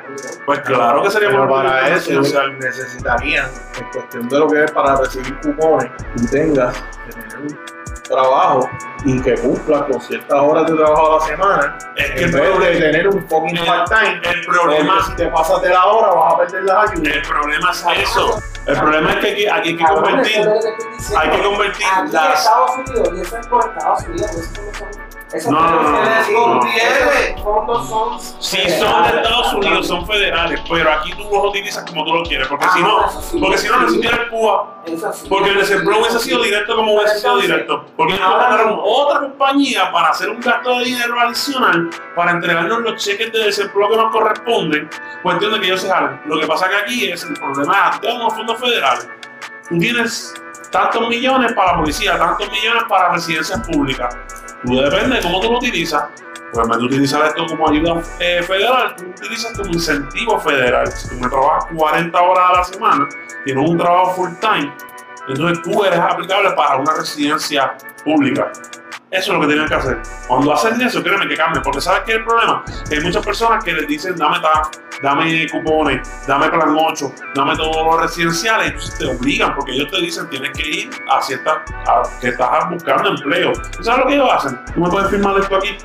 Pues claro que sería Pero mejor vivir en para un residencial. necesitarían, en cuestión de lo que es para recibir cupones, tú tengas que tener un trabajo y que cumplas con ciertas horas de trabajo a la semana, Es que en el vez de tener un fucking el- part-time. el problema, si te pasas de la hora vas a perder las ayudas. el problema es eso. El problema es que aquí, aquí hay que convertir, hay que convertir en las Estados Unidos, y eso es por Estados Unidos, eso son. No, no, no, fondos no, sí, no. fondos son. Si son de Estados Unidos, son federales, pero aquí tú los utilizas como tú lo quieres, porque si no, porque si no, no existiera el PUA, Eso sí. porque el desempleo hubiese sido directo como hubiese sido directo, porque ellos contrataron otra compañía para hacer un gasto de dinero adicional para entregarnos los cheques de desempleo que nos corresponden, cuestión de que ellos se jalen. Lo que pasa que aquí es el problema de los fondos federales. tú tienes tantos millones para la policía, tantos millones para residencias públicas. Tú depende de cómo tú lo utilizas. Pues en vez de utilizar esto como ayuda eh, federal, tú utilizas como incentivo federal. Si tú me trabajas 40 horas a la semana, tienes un trabajo full time, entonces tú eres aplicable para una residencia pública. Eso es lo que tienen que hacer. Cuando hacen eso, créeme que cambia. Porque ¿sabes qué es el problema? Que hay muchas personas que les dicen, dame TAF, dame cupones, dame plan 8, dame todos los residenciales. Y entonces te obligan, porque ellos te dicen, tienes que ir a cierta, a, que estás buscando empleo. ¿Tú ¿Sabes lo que ellos hacen? ¿Tú me puedes firmar esto aquí?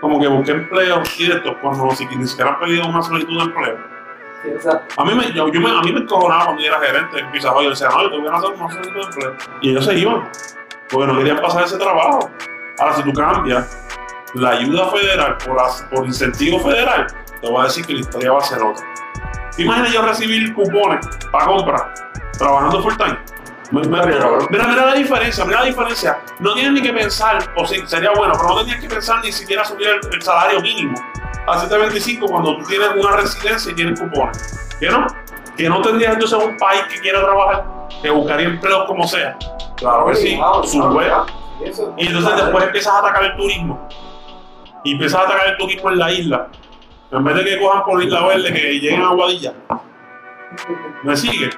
Como que busqué empleo y esto, cuando si ni siquiera han pedido una solicitud de empleo. Sí. A mí me, yo, yo me, a mí me encojonaba cuando yo era gerente en Pizza Hut. Yo decía, no, yo tengo que hacer una solicitud de empleo. Y ellos se iban, porque no querían pasar ese trabajo. Ahora, si tú cambias la ayuda federal por, por incentivo federal, te voy a decir que la historia va a ser otra. ¿Te imaginas yo recibir cupones para compra trabajando full time? Mira, mira, mira la diferencia, mira la diferencia. No tienes ni que pensar, o sí, sería bueno, pero no tenías que pensar ni siquiera subir el, el salario mínimo a 725 cuando tú tienes una residencia y tienes cupones. ¿Que no? Que no tendrías entonces un país que quiera trabajar, que buscaría empleos como sea. Claro que sí, Wow, sube. wow, eso- Y entonces después empiezas a atacar el turismo. Y empiezas a atacar el turismo en la isla. En vez de que cojan por Isla Verde, que lleguen a Guadilla. ¿Me sigue?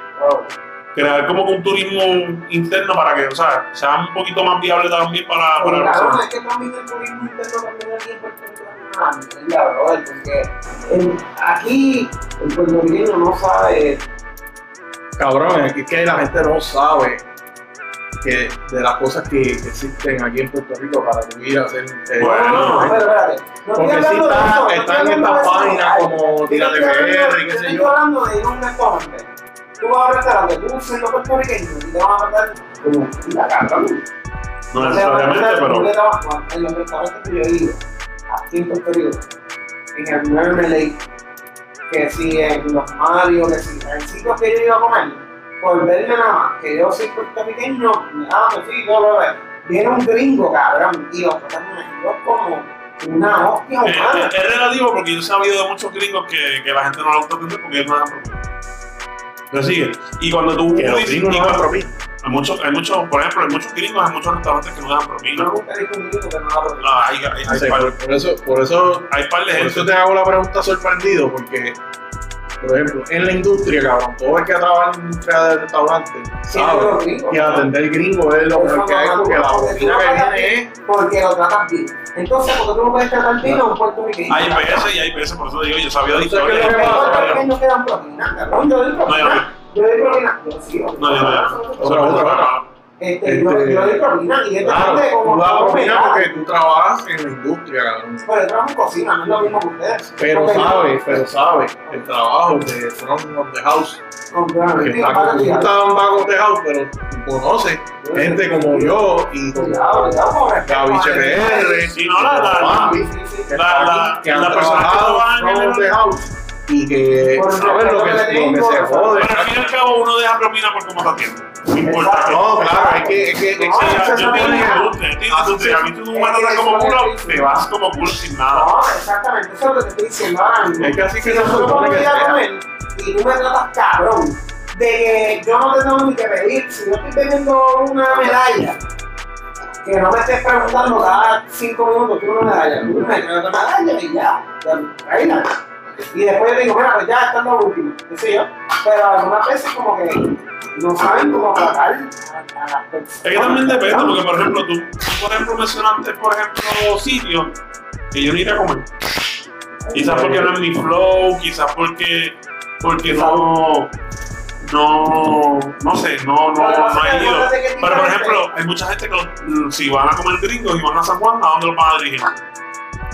Crear como que un turismo interno para que, o sea, sea un poquito más viable también para, para cabrón, personas. es que también el turismo interno también es brother, porque en- aquí el puertorriqueño no sabe Cabrón, es que, la gente no sabe que de las cosas que, que existen aquí en Puerto Rico para tu ir a hacer. eh, Bueno, No, no. No Porque estoy sí de está- están estoy estas de páginas como estoy hablando- PR y qué yo sé estoy yo. hablando de ir a un restaurante. Tú vas a un restaurante, tú siendo puertorriqueño y te van a tratar como la cabrón. No necesariamente, pero. que te vas a- En los restaurantes que yo he ido, aquí en Puerto Rico, en el Mermelade, que si en los Mario, que si en sitios que yo iba a comer, por verme nada más, que yo soy puertorriqueño, ah, pues sí, yo lo veo. Viene un gringo, cabrón, y los tratan ellos como una hostia eh, humana. eh, es relativo porque yo he sabido de muchos gringos que, que la gente no le gusta atender porque ellos no dan propina. ¿Me sigue? Y cuando tú Que los dices- gringos no dan propina. Hay muchos, hay muchos, por ejemplo, hay muchos gringos, hay muchos restaurantes que no dan No propina. me gusta ir conmigo que no. Ah, hay, hay, hay, Sí, par, por, por eso, por eso, hay par de por eso gente. te hago la pregunta sorprendido, porque, por ejemplo, en la industria, cabrón, todo el que trabaja en la industria del restaurante Sí, sabe gringos, que ¿no? atender gringo es lo mejor que hay, porque la propina que viene es. Porque lo tratas bien. Entonces, porque tú no puedes tratar bien a un puertorriqueño. Hay veces y hay veces, por eso digo, yo sabía de historia. ¿qué No, yo propina. Yo doy propina. Yo sí. No, yo no, yo Otra, otra, otra. Este, yo, Este, yo doy propina y es Claro, de cómo tú das propina porque tú trabajas en la industria, cabrón. Pero yo trabajo en cocina, no es lo mismo que ustedes. Pero sabes, pero sabes, el trabajo de front of the house, que está tú estás en back of the house, pero tú conoces gente como yo y como Gaby la gente. Sí, no, la- la- La- la- la saben lo que, respeto que lo que tengo, se jode. Pero al fin y al cabo uno deja propina por cómo está haciendo. No importa que. No, claro, es que, es que, es que No, yo se tengo pone una a-. A mí tú me tratas como culo, te vas como culo sin nada. No, exactamente, eso es lo que te estoy diciendo ahora mismo. Es que así que si se supone que a a sea. y tú me tratas cabrón, de que yo no te tengo ni que pedir, si yo estoy pidiendo una medalla, que no me estés preguntando cada cinco minutos tú una medalla, tú me traes otra medalla y ya, ya, tráela. Y después yo digo, mira, pues ya está lo último, qué sé yo. Pero algunas veces como que no saben cómo tratar a, a las personas. Es que también depende, porque por ejemplo, tú, tú, por ejemplo, mencionaste, por ejemplo, sitios que yo no iría a comer. Quizás porque no es mi flow, quizás porque, porque no, no, no sé, no, no, no he ido. Pero por ejemplo, hay mucha gente que si van a comer gringos y van a San Juan, ¿a dónde los van a dirigir?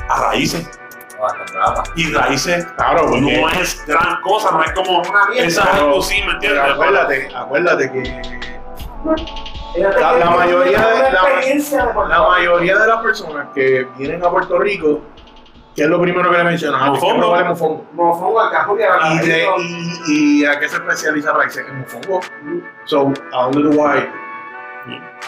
A raíces. Y raíces Claro, porque no es gran cosa, no es como Una mierda. esa algo sí, ¿me pero entiendes? acuérdate, acuérdate que La- la mayoría de- la- la mayoría de las personas que vienen a Puerto Rico, ¿qué es lo primero que le mencionan? Ah, que Mofongo. probar el mofongo. Mofongo, alcapurri, ¿Y, de- y, y a qué se especializa Raíces? En mofongo. So, ¿a dónde tú vas a ir?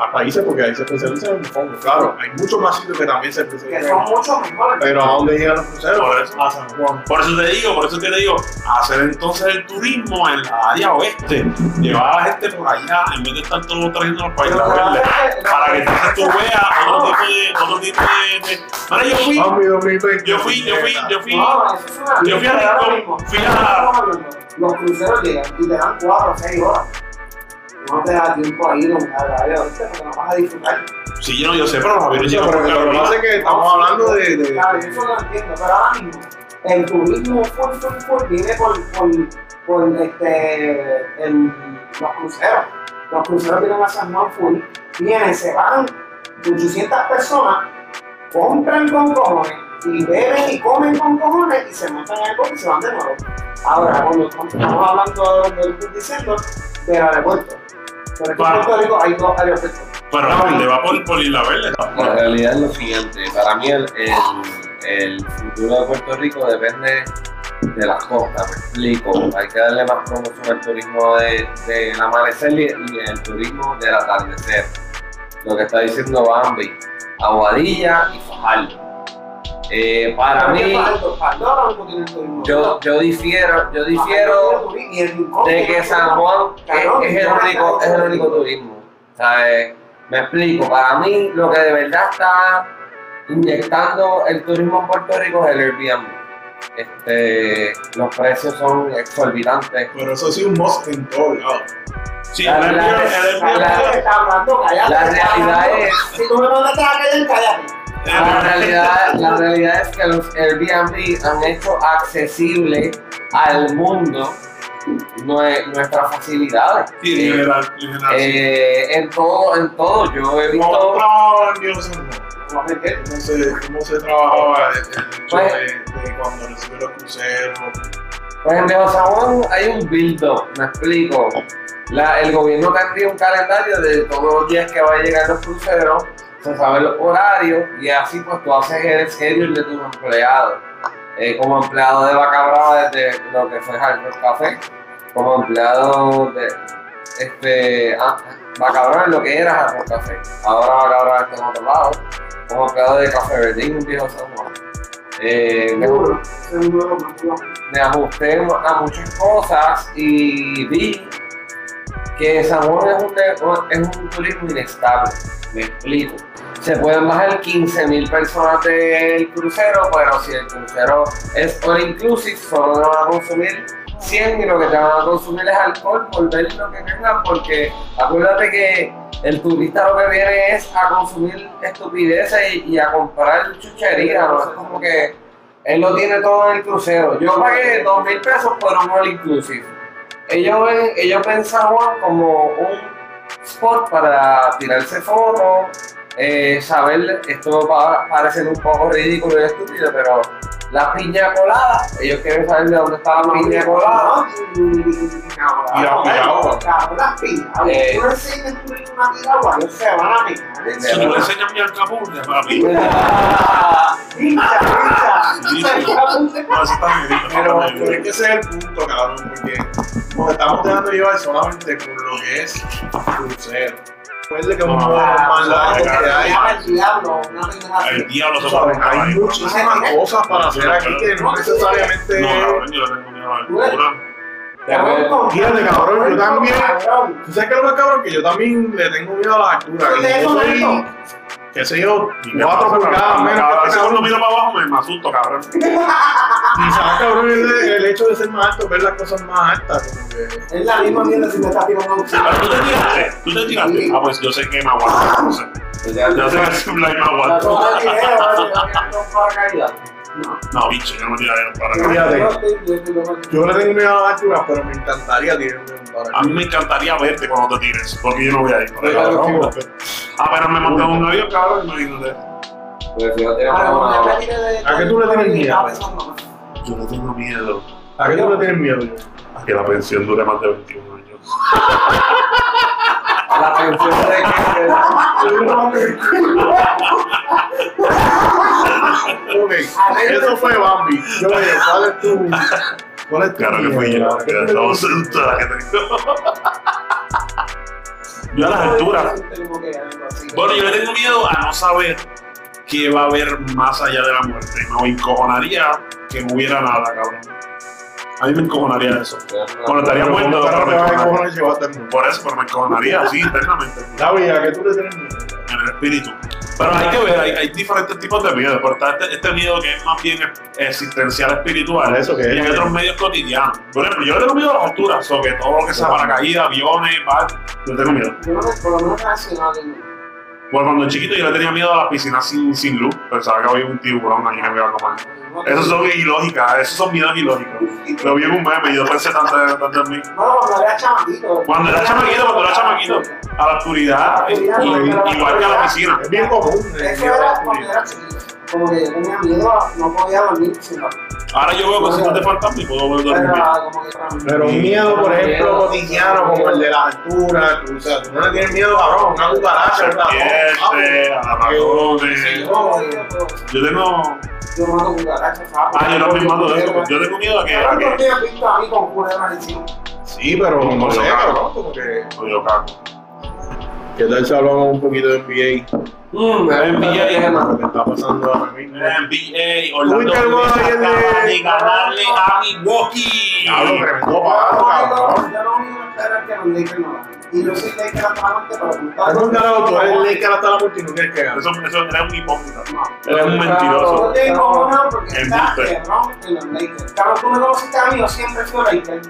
A países porque ahí se especializan en fondo. Claro, hay muchos más sitios que también se Que especializan. son mucho mejores. Pero ¿a dónde llegan los cruceros? Por eso. A San Juan. Por eso te digo, por eso te digo, hacer entonces el turismo en la área oeste, llevar a la gente por allá, en vez de estar todos trayendo los países verdes, para que entonces tú veas otro tipo de, otro tipo de, de- Mira, yo fui, Vamos, 2020. yo fui, yo fui, yo fui, yo fui a Rincón, fui a- Los cruceros llegan y te dan 4 o 6 horas. No te da tiempo ahí en la área oeste porque no vas a disfrutar. sí, yo, no, yo sé, pero los aviones llegan pero por lo que pasa es que estamos hablando de. de- Claro, yo eso lo entiendo, pero ahora mismo el turismo full, full, full viene por, por, por este, el, los cruceros. Los cruceros vienen a San Juan full, vienen, se van 800 personas, compran con cojones y beben y comen con cojones y se montan en el bote y se van de nuevo. Ahora, cuando estamos hablando de lo que estoy diciendo, del aeropuerto. Pero aquí en. Puerto Rico hay dos aeropuertos. Pero la verde va por, por Isla Verde. La realidad es lo siguiente, para mí el, el, el futuro de Puerto Rico depende de las costas, me explico. Hay que darle más promoción al turismo de, del amanecer y, y el turismo del atardecer. Lo que está diciendo Bambi, Aguadilla y Fajardo. Eh, para mí, yo, yo difiero, yo difiero Rincón de que San Juan es, el único, es el único turismo. ¿sabes? Me explico, para mí lo que de verdad está inyectando el turismo en Puerto Rico es el Airbnb. Este, los precios son exorbitantes. Pero eso sí, un must en todos lados. Sí, La- el la- realidad es- Si tú me mandaste a callar, cállate. La realidad, la realidad es que los Airbnb han hecho accesible al mundo nue- nuestras facilidades. Sí, en general, en general, sí. Eh, en todo, en todo, yo he ¿Cómo visto trabajaba en? ¿Cómo se qué? ¿Cómo se, trabajaba el, Pues- de, de cuando recibió los cruceros? Pues en Viejo San Juan hay un build-up, me explico. La- el gobierno tendría un calendario de todos los días que va a llegar los cruceros, se sabe los horarios y así pues tú haces el schedule de tus empleados. Eh, como empleado de Vaca Brava desde lo que fue Hard Rock Café, como empleado de este, ah, Vaca Brava en lo que era Hard Rock Café. Ahora Vaca Brava está en otro lado, como empleado de Café Verdín en Viejo San Juan. Eh, me- me ajusté a muchas cosas y vi que San Juan es un, es un turismo inestable. Me explico. Se pueden bajar 15.000 personas del crucero, pero si el crucero es all inclusive, solo te van a consumir 100 y lo que te van a consumir es alcohol por ver lo que tengan, porque acuérdate que el turista lo que viene es a consumir estupideces y, a comprar chuchería, no es como que él lo tiene todo en el crucero. Yo pagué dos mil pesos por un all inclusive. Ellos ellos Juan como un spot para tirarse fotos, eh, saber, esto va a parecer un poco ridículo y estúpido, pero la piña colada, ellos quieren saber de dónde está la piña colada. Y la piragua. Las. Eh. Tú enseñas una piragua, ellos se van a picar. Si tú le enseñas mi alcapurria, papi. Pincha, pincha. pero es que ese es el punto, cabrón, porque nos estamos dejando llevar solamente por lo que es crucero. Recuerde que es un No, modo más no, largo no, que hay. El diablo, se puede hay muchísimas cosas para hacer aquí que no necesariamente. No, cabrón, yo le tengo miedo a la con- Fíjate, cabrón, yo también. ¿Tú sabes qué es lo más cabrón? Que yo también le tengo miedo a la altura. ¿Tú que te yo soy? Qué sé yo, Y me 4 pasa, pulgadas cabrón, menos Cada vez que cuando miro para abajo me, me asusto, cabrón. Y sabes, cabrón, el, el hecho de ser más alto, ver las cosas más altas, como que. Es la misma mierda si me estás tirando un Pero tú te tiraste, tú te tiraste. Ah, pues yo sé que me aguanto. No sé. Yo sé que es un like me aguanto. Paracaídas. no. No, bicho, yo no me tiraré para acá. Fíjate. Yo le tengo miedo a las alturas, pero me encantaría tirarme un A paracaídas. mí me encantaría verte cuando te tires, porque yo no voy a ir. por ahí, Claro, cabrón. Ah, pero me monté en un avión, cabrón, imagínate. Fíjate, no, no, tiré de- ¿A qué tú le tienes miedo? Pensando, Yo le tengo miedo ¿A qué tú le tienes miedo a que la pensión dure más de 21 años. la pensión de que Ok, eso fue Bambi. Yo le dije, ¿cuál es tu. ¿Cuál es tu Claro que fui yo, que sé la que tengo. Yo a las alturas. Que. Bueno, yo le tengo miedo a no saber qué va a haber más allá de la muerte. Me encojonaría que no hubiera nada, cabrón. A mí me encojonaría eso. Bueno, estaría muerto, ¿cómo pero me encojonaría. Por eso, pero me encojonaría así internamente. David, ¿a qué tú le tienes miedo? en el espíritu. Pero hay que ver, hay, hay diferentes tipos de miedo. Por está este, este miedo que es más bien existencial espiritual. Eso que y es. hay otros medios cotidianos. Por ejemplo, yo le tengo miedo a las alturas, sobre todo lo que sea paracaídas, aviones, bar, yo le tengo miedo. Yo no me, por lo menos nacional. Bueno, cuando era chiquito yo le tenía miedo a las piscinas sin, sin luz. Pensaba que había un tiburón ahí que me iba a comer. Esos son ilógicas, esos son miedos ilógicos. Lo vi en un meme y yo pensé tanto, tanto en mí. No, cuando era chamaquito. Cuando era chamaquito, cuando era chamaquito, a la oscuridad, y- igual que a la piscina. Es bien común. el Eso miedo a la era oscuridad. cuando era chiquito. Como que yo tenía miedo, a- no podía dormir sin la Ahora yo veo cositas de fantasma y puedo ver dormir. Pero ah, un miedo, por ejemplo, cotidiano, como el de las alturas, tú, o sea, tú no le tienes miedo, cabrón, a una cucaracha, un ratón, serpientes, a yo- Yo tengo. Yo mato. Ah, yo también mato de eso. Yo tengo miedo a que. A ¿Cuántos que visto a mí con culebras encima? Sí, pero no sé, cabrón, como que... no, yo cago. ¿Qué tal si hablamos un poquito de NBA? Mm, NBA. Lo que está pasando ahora mismo. NBA, Orlando Uy, calma, Blizzard ayer de- ganarle a Milwaukee. Diablo, tremendo cabrón. No que los Lakers no. Y yo soy Lakers hasta la pero un tú eres hasta muerte y no quieres que gane. Eso, eso era un hipócrita. No. Eres un mentiroso. Yo porque está. LeBron en los Lakers. Claro, tú me conociste a mí, yo siempre. Sí, Lakers.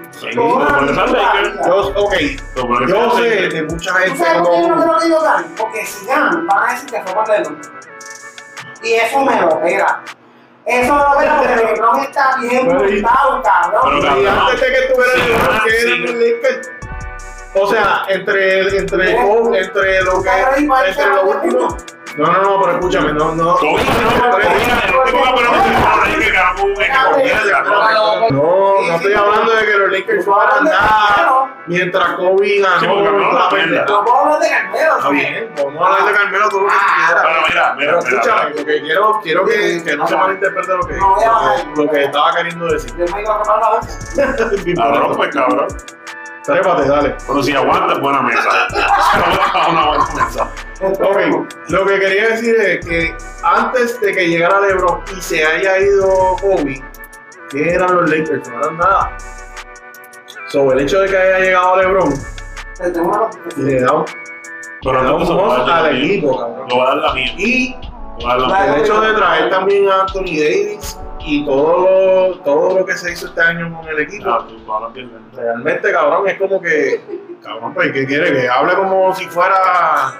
Yo, ok, Pero yo sé de mucha ¿Tú gente sabes por qué yo no creo que ellos ganen? Porque si ganan, van a decir que fue por LeBron. Y eso me lo pega. Eso me lo pega porque LeBron está bien Pero montado, cabrón. Pero, Y antes de que estuviera sí, el Lakers, que los Lakers. O sea, entre, entre, entre lo que, entre lo último. No, no, no, pero escúchame, no, no. No, ¿no? No, no estoy hablando de que los Lakers fueran nada mientras Kobe porque ganó la pendeja. No puedo hablar de Carmelo. Está bien, vamos a hablar de Carmelo todo lo que tú quieras. Pero mira, mira, escúchame, lo que quiero, quiero que, que no se malinterprete lo que, a lo que, estaba queriendo decir. Yo me iba a tomar la voz. Cabrón, pues cabrón. Trépate, dale. Pero si aguantas, buena mesa. una buena mesa. Ok, lo que quería decir es que antes de que llegara LeBron y se haya ido Kobe, ¿qué eran los Lakers? No eran nada. Sobre el hecho de que haya llegado LeBron, le da un, Pero le da no un al equipo, cabrón. Lo voy a dar la mía. Y el hecho de traer también a Anthony Davis y todo lo, todo lo que se hizo este año con el equipo, Ah, realmente, cabrón, es como que, cabrón, pues, ¿qué quiere? Que hable como si fuera...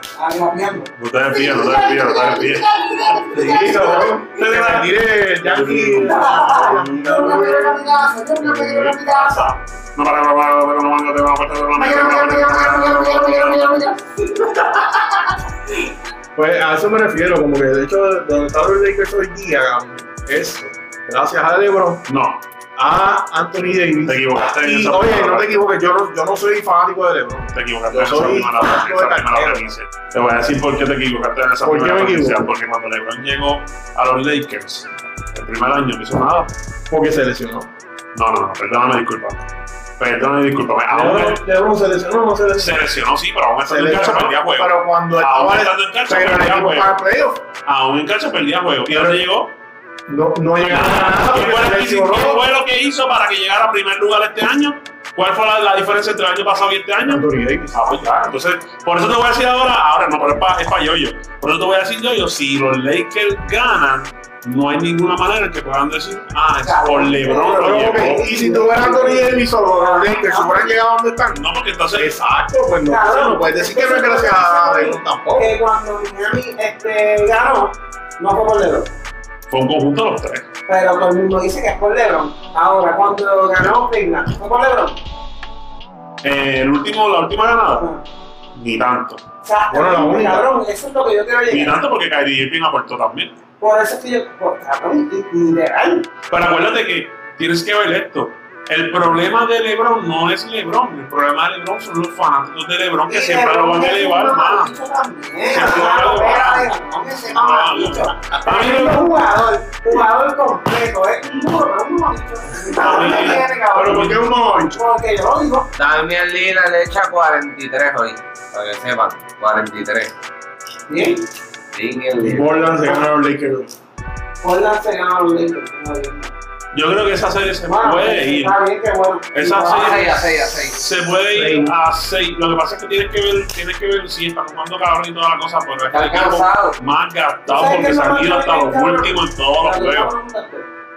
No te desvíes, no te desvíes, no te desvíes. Sí, cabrón, que se retire el Yankee. No no. No, para, para, para, para, no, no, te va a. Pues a eso me refiero, como que de hecho donde están los Lakers hoy día es gracias a LeBron, No, a Anthony Davis. te equivocaste en Y esa oye, no te equivoques, yo no, yo no soy fanático de LeBron. Te equivocaste Yo en esa primera esa premisa. Te voy a decir por qué te equivocaste en esa ¿Por primera me premisa. Porque cuando LeBron llegó a los Lakers, el primer año no hizo nada. Porque se lesionó. No, no, no, perdóname, discúlpame. Perdóname, discúlpame. LeBron, LeBron se lesionó no se se lesionó. lesionó, sí, pero aún estando en cancha lesionó, perdía juego. pero cuando Aún estaba estando en cancha perdía juego. Aún en cancha perdía juego. ¿Y dónde llegó? No, no llegaba a nada ¿Qué fue, lo que hizo- lesionó. qué fue lo que hizo para que llegara a primer lugar este año? ¿Cuál fue la, la diferencia entre el año pasado y este año? Ah, pues ya, entonces, por eso te voy a decir ahora, ahora no, pero es para es pa yo-yo. Por eso te voy a decir yo-yo, si los Lakers ganan, no hay ninguna manera en que puedan decir, ah, es por LeBron Pero. Y si tuviera Anthony Davis o los Lakers, ¿se hubieran llegado a donde están? No, porque entonces, Exacto, pues no, Claro. no puedes decir que no es gracias a LeBron tampoco. Que cuando Miami este, ganó, no fue por LeBron. Fue un conjunto de los tres. Pero todo el mundo dice que es por LeBron. Ahora, cuando ganó Cleveland, ¿fue por LeBron? Eh, el último, la última ganada, ni tanto. Exacto. Bueno, la única. Cabrón, eso es lo que yo quiero Ni llegar. tanto porque Kyrie Irving aportó también. Por eso es que yo, por, cabrón, literal. Pero acuérdate que tienes que ver esto. El problema de LeBron no es LeBron. El problema de LeBron son los fanáticos de LeBron que siempre lo van a LeBron es un elevar más. Siempre van a elevar. Es un jugador, jugador completo, es un duro, pero un Pero ¿por qué un mamá bicho? Porque yo lo digo. Damian Lillard le echa 43 hoy, para que sepan, 43. Bien. Damian Y Lillard. Portland se ganaron los Lakers. Portland se gana los Lakers. Yo creo que esa serie se Bueno, puede ir. Bien, que bueno. Esa va- serie- 6 a 6 a 6. Se puede ir a 6. Lo que pasa es que tienes que ver, tienes que ver si está jugando cabrón y toda la cosa, pero es Está equipo cansado. más gastado ¿Sabes porque se lo han ido hasta los últimos en todos los juegos.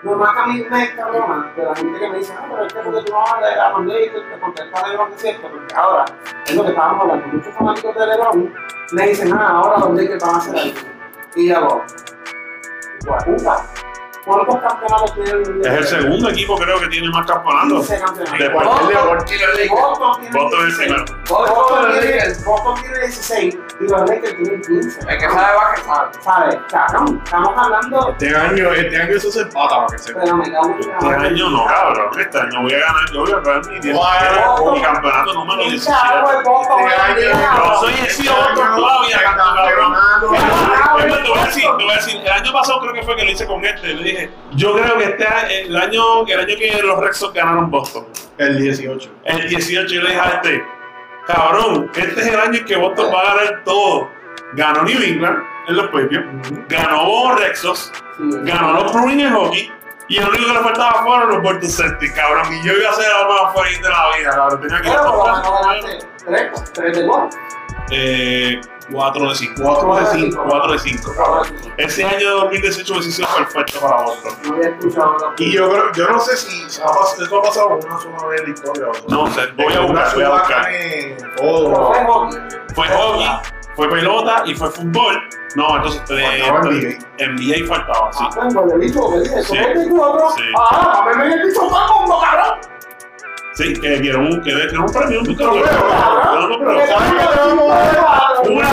Lo más que a mí me cabrona de la gente que me dice, no, pero es que porque tú no vas a leer a los Lakers, que porque está LeBron es cierto, porque ahora, es lo que estábamos hablando, muchos fanáticos de LeBron me dicen, ah, ahora los Lakers van a hacer algo. Y yo hago, guaputa, ¿cuántos campeonatos tiene Lakers? Es el segundo equipo, creo que tiene más campeonatos. 15 campeonatos. De Boston y. Boston es el 16. primero. Boston tiene, Lakers. Boston tiene 16 y los Lakers tienen 15. El que sabe va que sabe. ¿Sabes? Cabrón, estamos hablando, Este año, este año eso se empata para que sepa. pero me cago en la Este año no, cabrón. Este año voy a ganar, yo voy a ganar mi, campeonato número ¿Quién 17. carajo es Boston Este Yo soy el CEO todavía, cabrón. Te voy a decir, te voy a decir, el año pasado creo que fue que lo hice con este, dije, yo creo que este año- el año, el año que los Red Sox ganaron Boston, El 18. el 18, yo le dije a este, cabrón, este es el año en que Boston va a ganar todo. Ganó New England en los premios, ganó Red Sox, ganó los Bruins en hockey, y el único que le faltaba fueron los Boston Celtics, cabrón, y yo iba a ser el más feliz de la vida, cabrón, tenía que ir lo a tres, tres de gol. eh, 4 de 5. 4 de 5. 4 de 5, cabrón. Ese año de 2018 hubiese sido perfecto para Boston. No había escuchado la Y yo creo, yo no sé si se ha pas- ha pasado una sola vez en la historia. o No sé, voy a buscar, voy a buscar. fue hockey. Fue pelota y fue fútbol. No, entonces eh, Faltaba eh, NBA faltaba, sí. Pues, le dicho, le dije, Sí. ¿cómo es que otro? Sí. Ah, me ven el bicho todo el mundo, cabrón. Sí, que dieron un, que dieron un premio, un Pero, le damos a- Una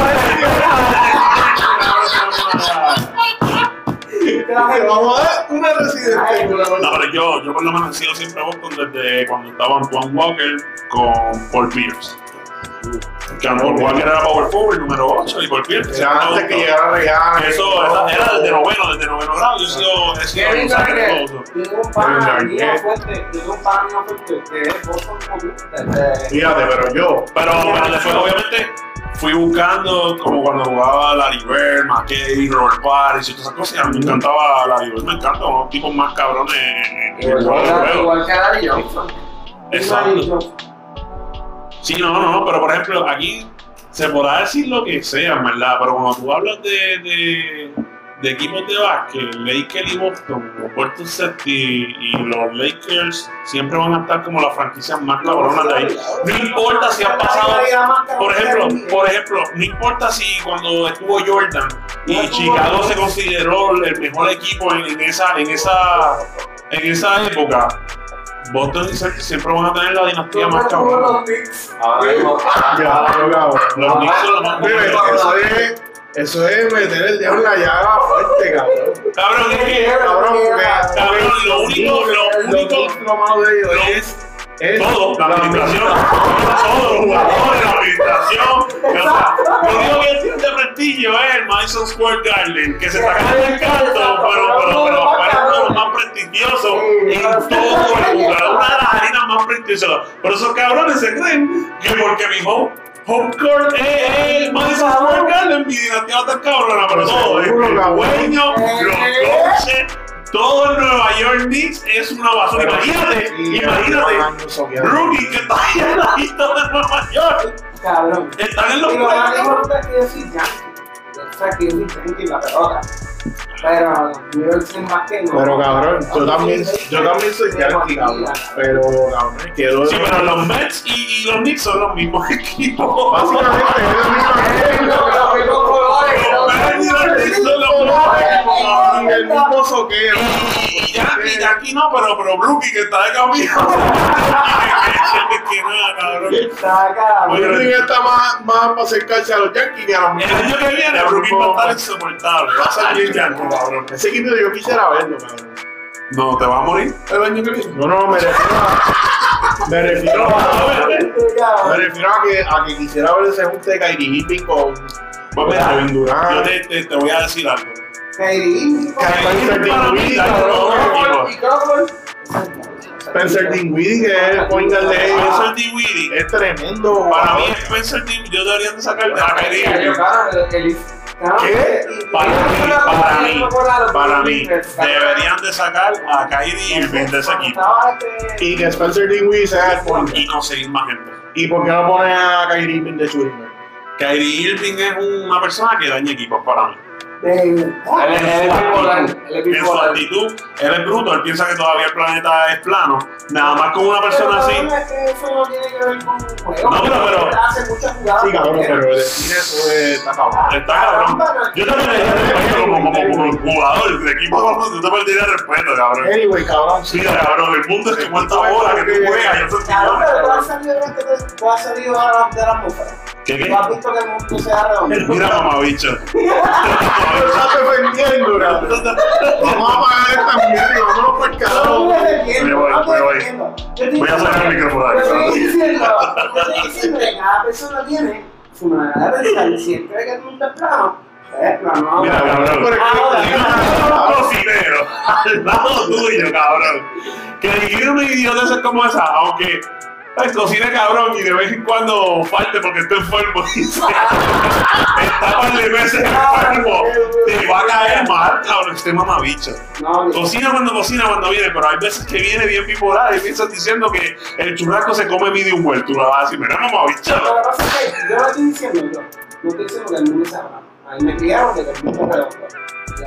vamos a dar una residencia. No, pero yo, yo por lo menos he sido siempre Boston desde cuando estaban Juan Walker con Paul Pierce. Que Paul Walker era power forward número 8 y Pierce. O sea, antes que llegara Regana. Eso esa- era desde noveno, desde noveno grado. Yo he sido, he sido Kevin un de ¿qué? fuerte, tiene un pana mío fuerte que es Boston Fíjate, pero yo. Pero, pero después, obviamente, fui buscando como cuando jugaba Larry Bird, McKay, Robert Parrish y todas esas cosas. A mí me encantaba Larry Bird, me encanta, unos tipos más cabrones en el juego. Igual, igual que Larry Johnson. Exacto. Sí, no, no, no, pero por ejemplo, aquí se podrá decir lo que sea, ¿verdad? Pero cuando tú hablas de, de, equipos de básquet, Lakers y Boston, Boston Celtics y los Lakers siempre van a estar como las franquicias más cabronas de ahí. No importa si han pasado, por ejemplo, por ejemplo, no importa si cuando estuvo Jordan y Chicago se consideró el mejor equipo en esa, en esa, en esa época, Boston siempre van a tener la dinastía más cabrona. Yo cabrón. Los Knicks son los más Mire, eso es, meter el dedo en la llaga fuerte, cabrón. Cabrón, es que, Cabrón, cabrón, lo único, lo lo único, único lo malo de ellos lo- es, es todo, la administración, todos los jugadores, la administración. O sea, lo único que tiene de prestigio es el Madison Square Garden, que se está cayendo el canto, pero, pero, pero, pero es uno de los más prestigiosos en todo el es una de las arenas más prestigiosas. Por esos cabrones se creen que porque mi home, court es, es Madison Square Garden, mi dinastía va a estar cabrona, pero todo, es el dueño, los coaches, todo Nueva York Knicks es una basura. Imagínate, imagínate. Rookie que está ahí en la lista de Nueva York. Cabrón. Están en los Y lo más playoffs. importante es que yo soy yankee. O sea, que yo soy yankee en la pelota. Pero New York sin más que no. Pero cabrón, yo también, yo también soy yankee, cabrón. Pero cabrón, quedó Sí, pero los Mets y, y los Knicks son los mismos equipos. Básicamente es la misma el mismo soqueo. Y Yankee, Yankee no, pero, pero Brookie que está de camino. que nada, cabrón. Brooklyn está más, más para acercarse a los Yankees que a los El año que viene, Brookie va a estar insoportable. Va a salir Yankee, cabrón. Ese equipo yo quisiera verlo, cabrón. No, te va a morir el año que viene. No, no, me refiero a. Me refiero a. Me refiero a que, a que quisiera ver ese junte de Kyrie Irving con. Pues mira, Kevin Durant. yo te, te, te voy a decir algo. Kyrie. Spencer Dinwiddie, que es el point guard de ellos, Spencer Dinwiddie, es tremendo. para mí. Spencer Dinwiddie, yo debería de sacar a Kyrie Ellos Irving. ganan el- el- ganan- ¿Qué? Para mí, para mí, Para mí, deberían de sacar a Kyrie Irving de ese equipo Y que Spencer Dinwiddie sea el point guard. y conseguir más gente. ¿Y por qué no pone a Kyrie Irving de shooting? Kyrie Irving es una persona que daña equipos para mí. De- Él es- él es él es En su bipolar. actitud, él es bruto, él piensa que todavía el planeta es plano. Nada más con una persona así. Pero es que eso no tiene que ver con juego. No, pero- hace muchas jugadas. Sí, cabrón, pero eso es- está cabrón. Está cabrón. Yo también le dije respeto como, como, jugador de equipo, tú te perderías respeto, cabrón. Anyway, cabrón, Sí, cabrón, el mundo es que cuánta bola que tú juegas. Yo soy Cabrón, pero tú has salido tú has salido a la- de la atmósfera. ¿Qué Tú has visto que el mundo se ha redondo. Mira, mamabicho. Vamos a apagar esta mierda y vámonos por el No carajo. me voy, no me voy. estoy Voy a sacar el micrófono de aquí, estoy estoy cada persona tiene su manera de pensar. Si él cree que el mundo es plano, pues es plano. Mira, cabrón. Cocinero al lado tuyo, cabrón. Que dirigir un idiota es como esa, aunque pues, cocine cabrón y de vez en cuando falte porque está enfermo. Está par de meses enfermo. Te va a caer mal, cabrón, este mamabicho. No, Cocina cuando cocina cuando viene, pero hay veces que viene bien bipolar y piensas diciendo que el churrasco se come medium well. Tú la vas a decir, mira, mamabicho. Lo que pasa es que yo lo estoy diciendo yo. No estoy diciendo que el mundo sea plano. A mí me criaron de que el mundo redondo.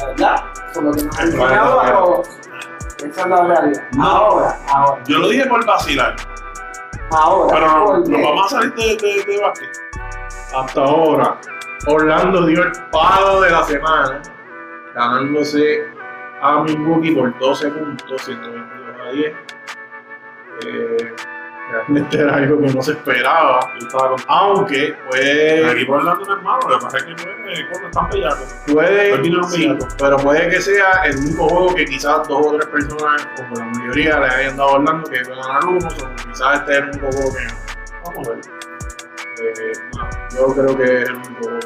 La verdad, por lo que nos han enseñado a esa es la realidad. No. Ahora, ahora, Yo lo dije por vacilar, ahora. pero no, nos vamos a salir de, de, de básquet. Hasta ahora, Orlando dio el palo de la semana, ganándose a Milwaukee por 12 puntos, 122 a 10. Eh, realmente era algo que no se esperaba, aunque El puede, equipo de Orlando no es malo, lo que pasa es que pues, cuando están puede Pues sí, pero puede que sea el único juego que quizás dos o tres personas, o la mayoría, le hayan dado a Orlando que a ganar uno, o quizás este es el único juego que Vamos a ver. Eh, no, yo creo que es el único.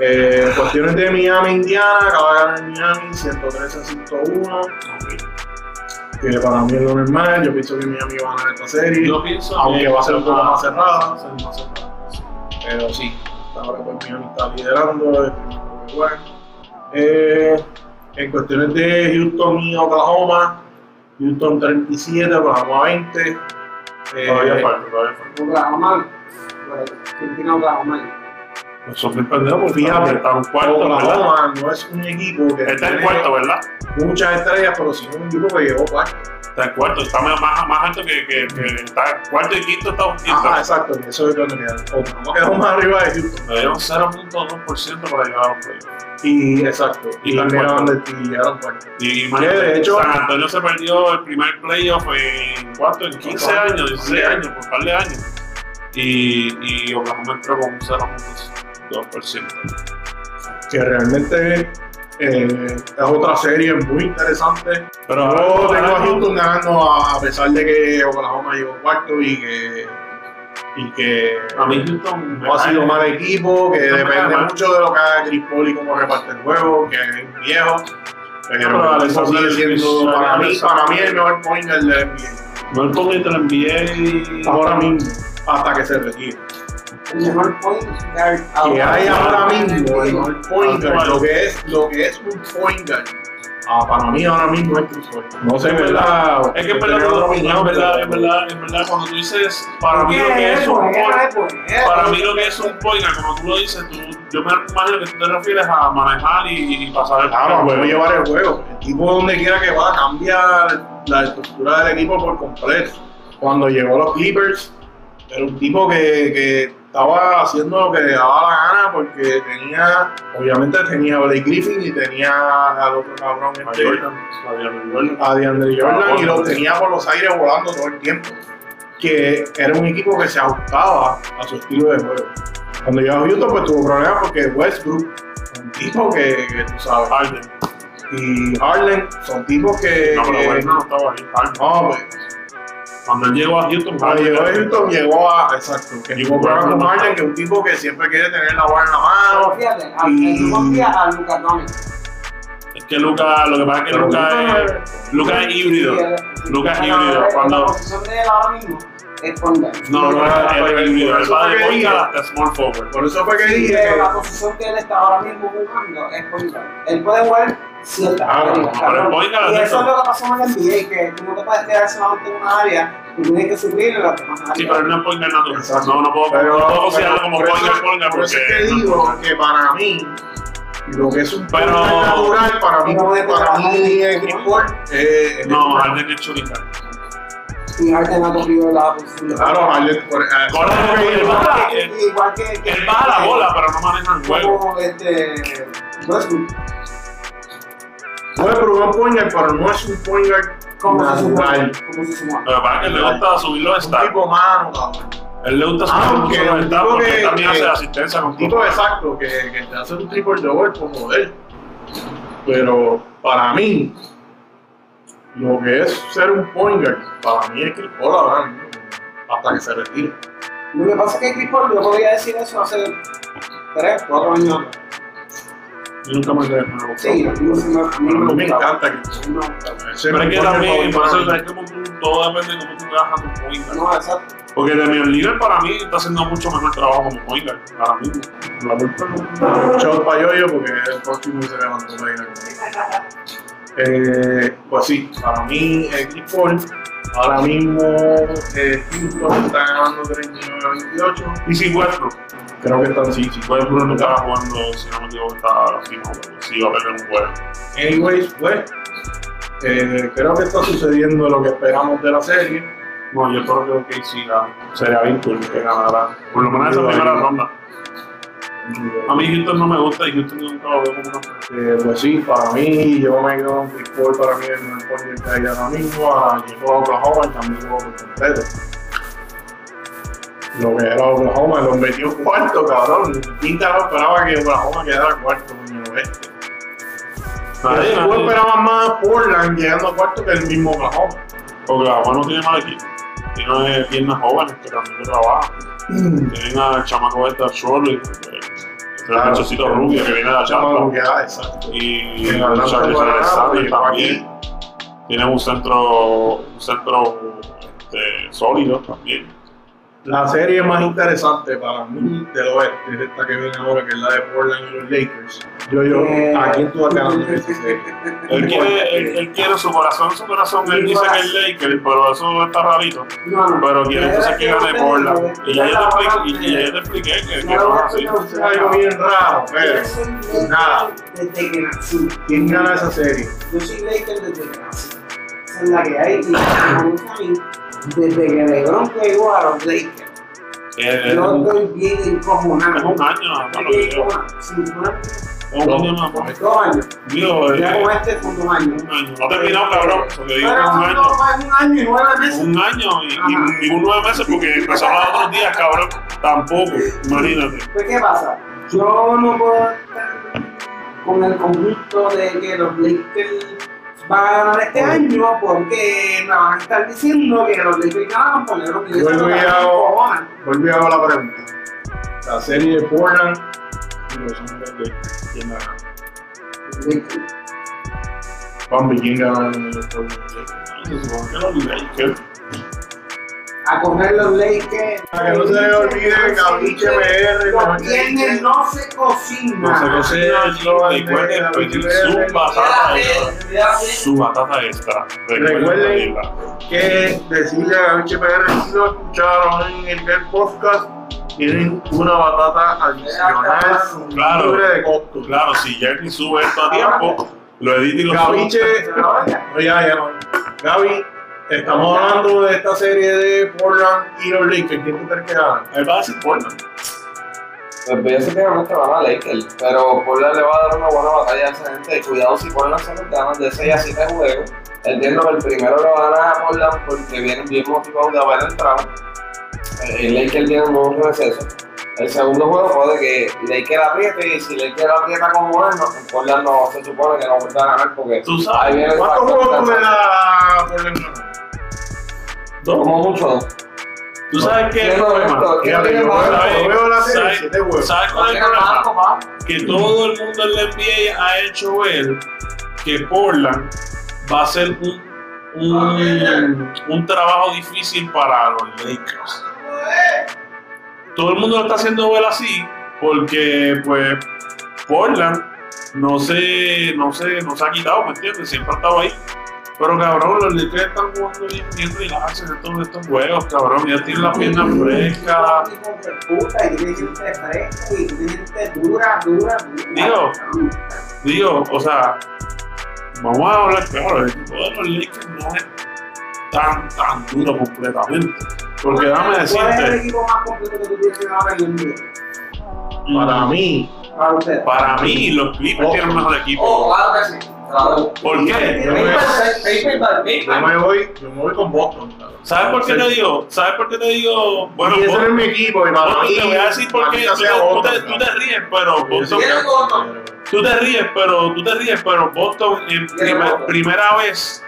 Eh, cuestiones de Miami, Indiana, acaba de ganar Miami 113 a 101, que para mí es lo normal. Yo pienso que Miami va a ganar esta serie, Yo pienso aunque va a ser un poco más cerrada. Más pero sí, hasta ahora pues Miami está liderando. el. Eh, en cuestiones de Houston y Oklahoma, Houston 37, Oklahoma 20. Eh, Todavía falta, todavía falta. Oklahoma, ¿quién tiene Oklahoma? Nos sorprendió porque está un cuarto, ¿verdad? Oklahoma no es un equipo que Está en cuarto, ¿verdad? muchas estrellas, pero sí es un equipo que llegó cuarto. Está en cuarto, está más, más, alto que, que, que está cuarto y quinto está un quinto. Ajá, exacto, eso es lo que. Oklahoma quedó más arriba de Houston. Le dieron 0.2% para llegar a los playoffs. Y exacto, Y y, llegaron y llegaron cuarto. Y de hecho- San Antonio se perdió el primer playoff en ¿cuánto? En 15 años, 16 años, por un par de años. Y, y Oklahoma entró con un 0.2%. Que realmente eh, es otra serie muy interesante. Pero Yo ahora- tengo a Houston ganando a, a pesar de que Oklahoma llegó cuarto y que, y que a mí Houston me no ha sido mal equipo, que depende mucho de lo que haga Chris Paul y cómo reparte el juego, que es viejo. Pero pero eso Alexander sigue siendo Chris- para mí, para mí el mejor point del NBA. El ponente del NBA. Ahora mismo, hasta que se retire. El mejor point guard Que hay ahora mismo el mejor point guard, lo que es, lo que es un point guard. Ah, para mí ahora mismo es Chris Paul. No sé, Es ¿verdad? Es que Tener verdad, en verdad, pero- verdad, en verdad, cuando tú dices, para mí lo que ¿Qué es es, un pues? point, Pues, para mí lo que es un point, como tú lo dices, tú, yo me imagino que tú te refieres a manejar y, y pasar el Claro, el vamos a juego. llevar el juego. El tipo donde quiera que va cambiar la estructura del equipo por completo. Cuando llegó los Clippers, era un tipo que, que estaba haciendo lo que le daba la gana porque tenía, obviamente tenía a Blake Griffin y tenía al otro cabrón A este, Jordan, a DeAndre Jordan y los tenía por los aires volando todo el tiempo. Que era un equipo que se ajustaba a su estilo de juego. Cuando llegó a Houston, pues tuvo problemas porque Westbrook, un tipo que, que tú sabes, Harden. y Harden son tipos que. No, pero bueno, no estaba ahí. Harden. no, pues, Cuando él llegó a Houston, cuando llegó a Houston, llegó a. Exacto, que Y llegó los- que es un tipo que siempre quiere tener la bola en la mano. fíjate, al- Y- tú confías a Lucas Doncic. Es que Luca, lo que pasa es que Luca Luka es, Luka es híbrido. Lucas Pero híbrido, La cuando- posición de él ahora mismo es. No, no, él es híbrido. Él va de guard hasta small forward. Por eso fue que dije la posición que él está ahora mismo jugando es point guard. Él puede jugar Ah, pero cabrón. el point guard Y es eso es lo que pasó en el NBA, que tú no te puedes quedar solamente en una área, tú tienes que subir en las demás áreas. Sí, pero no es natural. No, no puedo, Pero, no puedo considerarlo pero como por eso porque. es que no es digo que para mí, lo que es un Pero- natural, para mí, para mí es el sport. eh, No. Harden es guard. Y Harden ha cogido la posición de Claro, Harden, Corre, Igual que- Él baja la bola, pero no maneja el juego. Como este. Westbrook. Puede probar un point guard, pero no es un point guard Como natural. Como se supone. Lo que pasa es que él le gusta subir los stats. tipo mano, cabrón. Él le gusta subir los stats porque que- él también que- hace asistencia con Un tipo exacto que, que te hace un triple double como él. Pero para mí, lo que es ser un point guard, para mí es Chris Paul ahora mismo, hasta que se retire. Lo que pasa es que Chris Paul, yo podía decir eso hace 3, 4 años. Yo nunca me quedé con el Sí, a mí no se me- encanta Pero es que también, por eso es como todo depende de cómo tú veas a tu point guard. no, exacto. Porque Demian Lillard para mí está haciendo mucho mejor trabajo como point guard ahora mismo. La culpa no- para yo porque el próximo se levantó comer. Eh, pues sí, para mí eh, Paul ahora mismo eh, Houston está ganando 39 a 28. Y sin Westbrook. Creo que están Sí, si Westbrook no estaba jugando, si no me equivoco, estaba así, no, sí iba a perder un juego. Anyways, pues, eh, creo que está sucediendo lo que esperamos de la serie. No, yo creo que sí, sería cool que ganara. Por lo menos esa primera ronda. A mí Houston no me gusta y Houston nunca lo veo como una Eh, pues sí, para mí, yo me quedo con Chris Paul, para mí es el mejor point que hay ahora mismo. A Oklahoma y también por completo. Lo que era Oklahoma, los metió cuarto, cabrón. ¿Quién carajo esperaba que Oklahoma quedara cuarto en el oeste? Nadie, Tú nadie. esperabas más a Portland llegando a cuarto que el mismo Oklahoma. Oklahoma no tiene mal equipo. Tiene piernas jóvenes que también trabajan. Tienen al chamaco este, al Shorley, que es el Claro. muchachito rubio que viene de exacto. Y Charles Guaraná, Alexander también. Tienen un centro, un centro este, sólido también. La serie más interesante para mí del oeste es esta que viene ahora, que es la de Portland y los Lakers. Yo, yo, Eh, ¿a quién tú vas ganando esa serie? Él quiere, él, él quiere su corazón, su corazón, él dice que es Lakers, pero eso está rarito. Pero quiere entonces que gane Portland. Y ya yo te expliqué, y ya yo te expliqué que, que no es así. Es algo bien raro, pero nada. Desde que nací. ¿quién gana esa serie? Yo soy Lakers desde que nací. Esa es la que hay. Y me gusta a mí, desde que LeBron llegó a los Lakers. Eh, Yo Es estoy bien encojonado. un año Es un año más. Dos años. Digo, Ya eh, con este son dos años. un año. No ha terminado, cabrón. Porque digo que es un año. dos un año y nueve meses. Un año y, y ningún nueve meses porque empezaron los otros días, cabrón. Tampoco, imagínate. Pues, ¿qué pasa? Yo no puedo estar con el conjunto de que los Lakers van a ganar este año porque me van a estar diciendo que los Lakers ganan por cojones. Volví a la pregunta. La serie de Portland y los Lakers. ¿Quién. Se que. A correr los Lakers. Para que no se le olvide, Cabiche PR, viernes no se cocina. No se cocina Ese eslogan Recuerden de pedir Cabiche su batata extra. Recuerden que decirle a Gabiche PR si lo escucharon en el Podcast tienen una batata adicional Claro. libre de costo. Claro, si Jerry sube esto a tiempo, lo edita y lo sube. Gabiche, no, ya, ya no. Gaby, estamos hablando de esta serie de Portland y los Lakers. ¿Quién tú crees que gana? Él va a decir Portland. Pues decir que van a Lakers, pero Portland le va a dar una buena batalla a esa gente. Cuidado si Portland se les gana de 6 a 7 juegos. Entiendo que el primero lo van a ganar a Portland porque vienen bien motivados de haber entrado. Eh, El Lakers tiene un receso. El segundo juego puede que Lakers apriete y si Lakers aprieta como es, no, Portland no se supone que no vuelva a ganar porque Tú ahí sabes. viene el ¿Cuántos juegos tú le das a Portland? Dos. Como mucho. Tú sabes qué es el ¿Quién no problema. ¿sabes? yo veo la serie ¿sabes? siete juegos. ¿Sabes cuál es el ¿Quién tiene más, problema? Que todo el mundo en la NBA ha hecho ver que Portland va a ser un, un, un trabajo difícil para los Lakers. Todo el mundo lo está haciendo ver así porque, pues, Portland no se, no se, no se ha quitado, ¿me entiendes? Siempre ha estado ahí. Pero cabrón, los Lakers están jugando bien, bien relax en estos, estos juegos, cabrón. Ya tienen la pierna fresca. Puta, y tiene gente fresca y tiene gente dura, dura, dura. Digo, Digo, o sea, vamos a hablar claro, el equipo de los Lakers no es tan, tan duro completamente. Porque déjame ¿Cuál es el decirte, equipo más completo que tú tienes ahora en el día? Para mí, Para usted. para mí los Clippers Oh. tienen un mejor equipo. Oh, claro que sí. ¿Por qué? yo me, yo voy, yo me voy con Boston. ¿Sabes por qué te digo? ¿Sabes por qué te digo? Bueno, y ese Boston- no es mi equipo, y para Boston, mí, te voy a decir por qué. Tú, te- tú Boston, te, tú te cabrón. ríes, pero Boston, tú te ríes, pero tú te ríes, pero Boston en primer- Boston? primera vez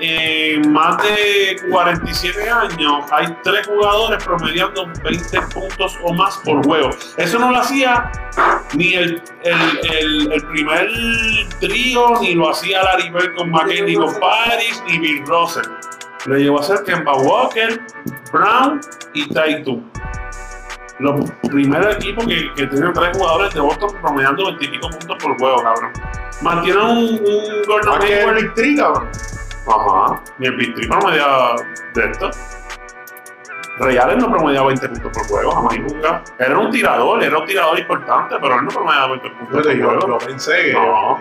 en más de 47 años hay tres jugadores promediando 20 puntos o más por juego. Eso no lo hacía ni el, el, el, el primer trío, ni lo hacía Larry Bird con McKinney con Paris, ni Bill Russell. Lo llevó a ser Kemba Walker, Brown y Tatum. Los primeros equipos que, que tienen tres jugadores de Boston promediando 20 y pico puntos por juego, cabrón. Mantienen un, un Gordon ¿Para qué es Hayward cabrón? Ajá. Ni el Big Three promedia de esto. Reales no promedia 20 puntos por juego, jamás y nunca. Era un tirador, era un tirador importante, pero él no promedia 20 puntos Yo, por yo, juego. yo pensé que. No.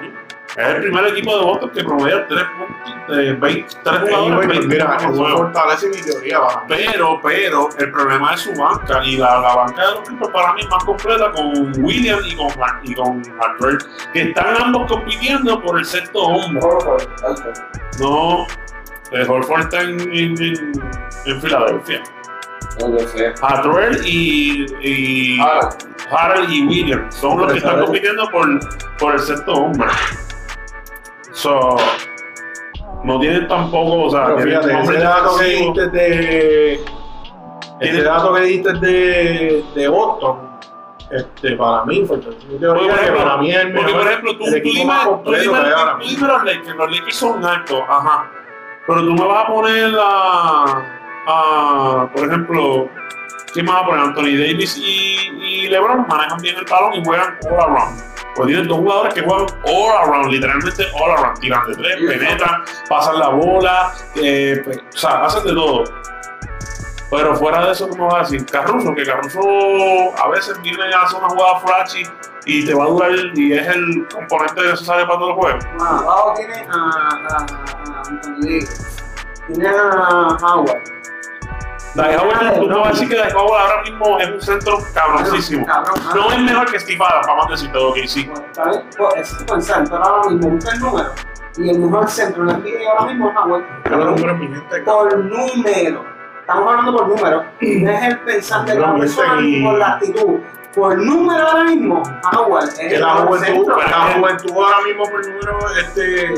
Es el primer equipo de Boston que promedia 3 puntos, de 20, 3 Anyway, jugadores, 20 mira, eso fortalece mi teoría. Pero, pero, el problema es su banca. Y la, la banca de los equipos para mí es más completa con William y con, y con Harper, que están ambos compitiendo por el sexto hombre. No, eh, Horford está en, en, en, en Filadelfia. Harrell y, y Harold y William son los que están compitiendo por, por el sexto hombre. So, no tienen tampoco, o sea, Pero fíjate, ese dato que diste de. Ese dato que diste de, de Boston, este, para mí fue Porque, por ejemplo, para mí es el porque, mejor, por ejemplo, tú, tú dime, tú dime, tú dime los Lakers, los Lakers son altos, ajá. Pero tú me vas a poner a, a por ejemplo, ¿quién más va a poner? Anthony Davis y, y LeBron manejan bien el balón y juegan all around. Pues tienen dos jugadores que juegan all around, literalmente all around, tiran de tres, penetran, pasan la bola, eh, pues, o sea, hacen de todo. Pero fuera de eso, ¿cómo vas a decir? Caruso, que Caruso a veces viene a hacer una jugada flashy y te va a durar y es el componente necesario para todo el juego. Bueno, abajo tiene a, a, a. Tiene a Howard. Dai Howard, tú no vas a decir que Dai Howard ahora mismo es un centro cabroncísimo. Cabrón, No es mejor que Steve Adams, vamos a decirte lo que sí. Bueno, está bien, pues, es tipo el centro ahora mismo, busca el número. Y el mejor centro en la NBA ahora mismo es Howard. Pero número mi gente, Por número. Estamos hablando por número. No es el pensante de la persona y- ni por la actitud. Por número ahora mismo, Howard es que la juventud, la juventud ahora mismo por número, este,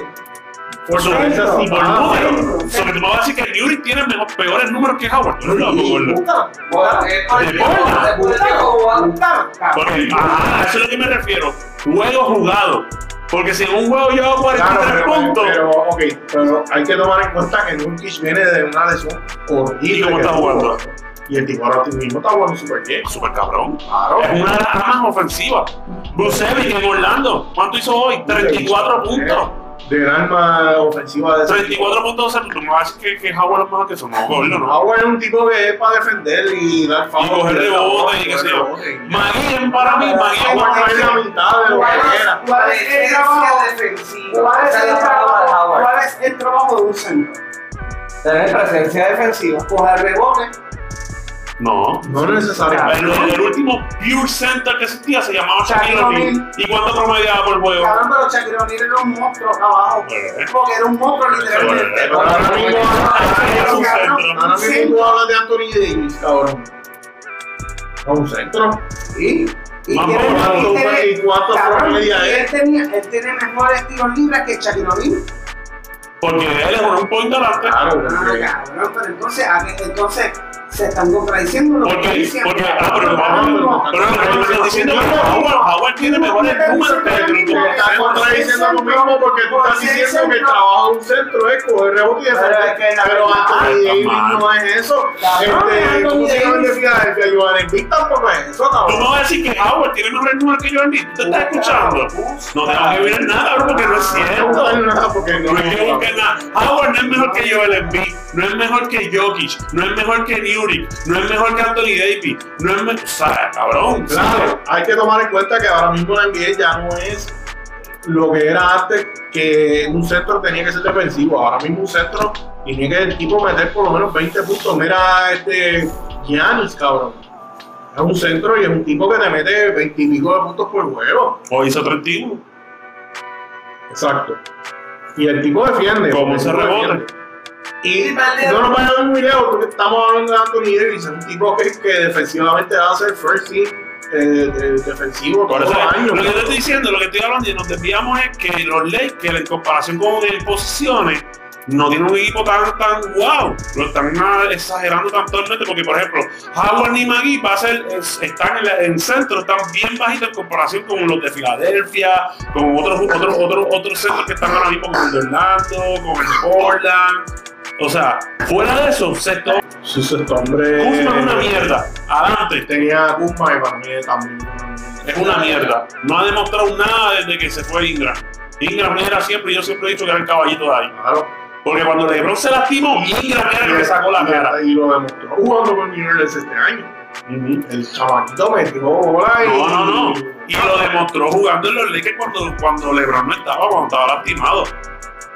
Por su Centro. y por Ah, número. centro. Sobre me vas a decir que Newry tiene mejor, peores números que Howard. Porque, ajá, a eso es lo que me refiero. Juego jugado. Porque si en un juego yo hago Claro, 43 pero, puntos. pero, ok, pero hay que tomar en cuenta que Nurkic viene de una lesión horrible. ¿Y cómo está jugando? Y el tipo ahora mismo está jugando súper bien. Super cabrón. Claro. Es una de las armas ofensivas. Brucevic en Orlando. ¿Cuánto hizo hoy? 34 puntos. Del arma ofensiva de ese 34 puntos. o sea, decir que, que Howard es mejor que eso. No, gordo, no. Howard es un tipo que es para defender y dar Y coger rebotes y qué sé yo. Para mí, no es la mitad de lo ¿Cuál que era. cuál es el trabajo? Presencia defensiva. ¿Cuál es Esa el la palabra de trabajo? Howard. ¿Cuál es el trabajo de un centro? Tener presencia defensiva. Coger rebote. No. No es necesario. El, el último Pure Center que existía se llamaba Shaquille O'Neal. ¿Y cuánto promediaba por juego? Cabrón, pero Shaquille O'Neal era un monstruo acá abajo. Pues, Porque era un monstruo literalmente. Pero ahora mismo-. Ahora mismo hablas de Anthony Davis, cabrón. A un centro. Y, y tiene- vamos, y tiene- ¿Y cuánto cabrón, promedia y él? él tenía- él tiene mejores tiros libres que Shaquille O'Neal. Porque él es un point delante. Claro, cabrón, pero entonces, ¿a qué- entonces se están contradiciendo lo que Porque, dicen. porque, ah, pero, mismo- pero lo que estás diciendo es que Howard, Howard tiene mejores números que el Te estás contradiciendo lo mismo porque tú estás diciendo que el trabajo de un centro es coger rebote y Pero es defender. que Pero Anthony Davis no es eso. Este, ¿Cómo se llama el de. Filadelfia? Joan Embiid tampoco es eso, Tú me cabrón. vas a decir que Howard tiene mejores números que Joel Embiid. ¿Tú te estás escuchando? No tengo que ver nada, porque no es No cierto. buscar nada porque no No es que nada. Howard no es mejor que Joel Embiid, no es mejor que Jokic, no es mejor que No es mejor que Anthony Davis, no es mejor. O sea, cabrón. Claro, hay que tomar en cuenta que ahora mismo la NBA ya no es lo que era antes, que un centro tenía que ser defensivo. Ahora mismo un centro tiene que el tipo meter por lo menos 20 puntos. Mira este Giannis, cabrón. Es un centro y es un tipo que te mete 20 y pico de puntos por juego. O hizo 31. Exacto. Y el tipo defiende. Como porque ese Y no nos vayamos muy lejos porque estamos hablando de Anthony Davis, es un tipo que, que defensivamente va a ser first team eh, de- defensivo Por eso, años. lo que te estoy diciendo, lo que estoy hablando y nos desviamos es que los Lakers, en comparación con el posiciones, no tienen un equipo tan, tan wow. Lo están exagerando tantomente porque, por ejemplo, Howard y Magui va a ser, es- están en, en centro, están bien bajitos en comparación con los de Filadelfia, con otros, otros, otros, otros centros que están ahora mismo, como el de Orlando, con el Portland. O sea, fuera de eso, sexto, Su sexto hombre. Kuzma es una mierda. Adelante. Tenía Kuzma y para mí también. Es una mierda. No ha demostrado nada desde que se fue Ingram. Ingram era siempre, yo siempre he dicho que era el caballito de ahí. Claro. Porque cuando LeBron se lastimó, Ingram era el que sacó la cara. Y lo demostró jugando con New Orleans este año. Ujú. El chamaquito metió bola y. No, no, no. Y lo demostró jugando en los Lakers cuando, cuando LeBron no estaba, cuando estaba lastimado.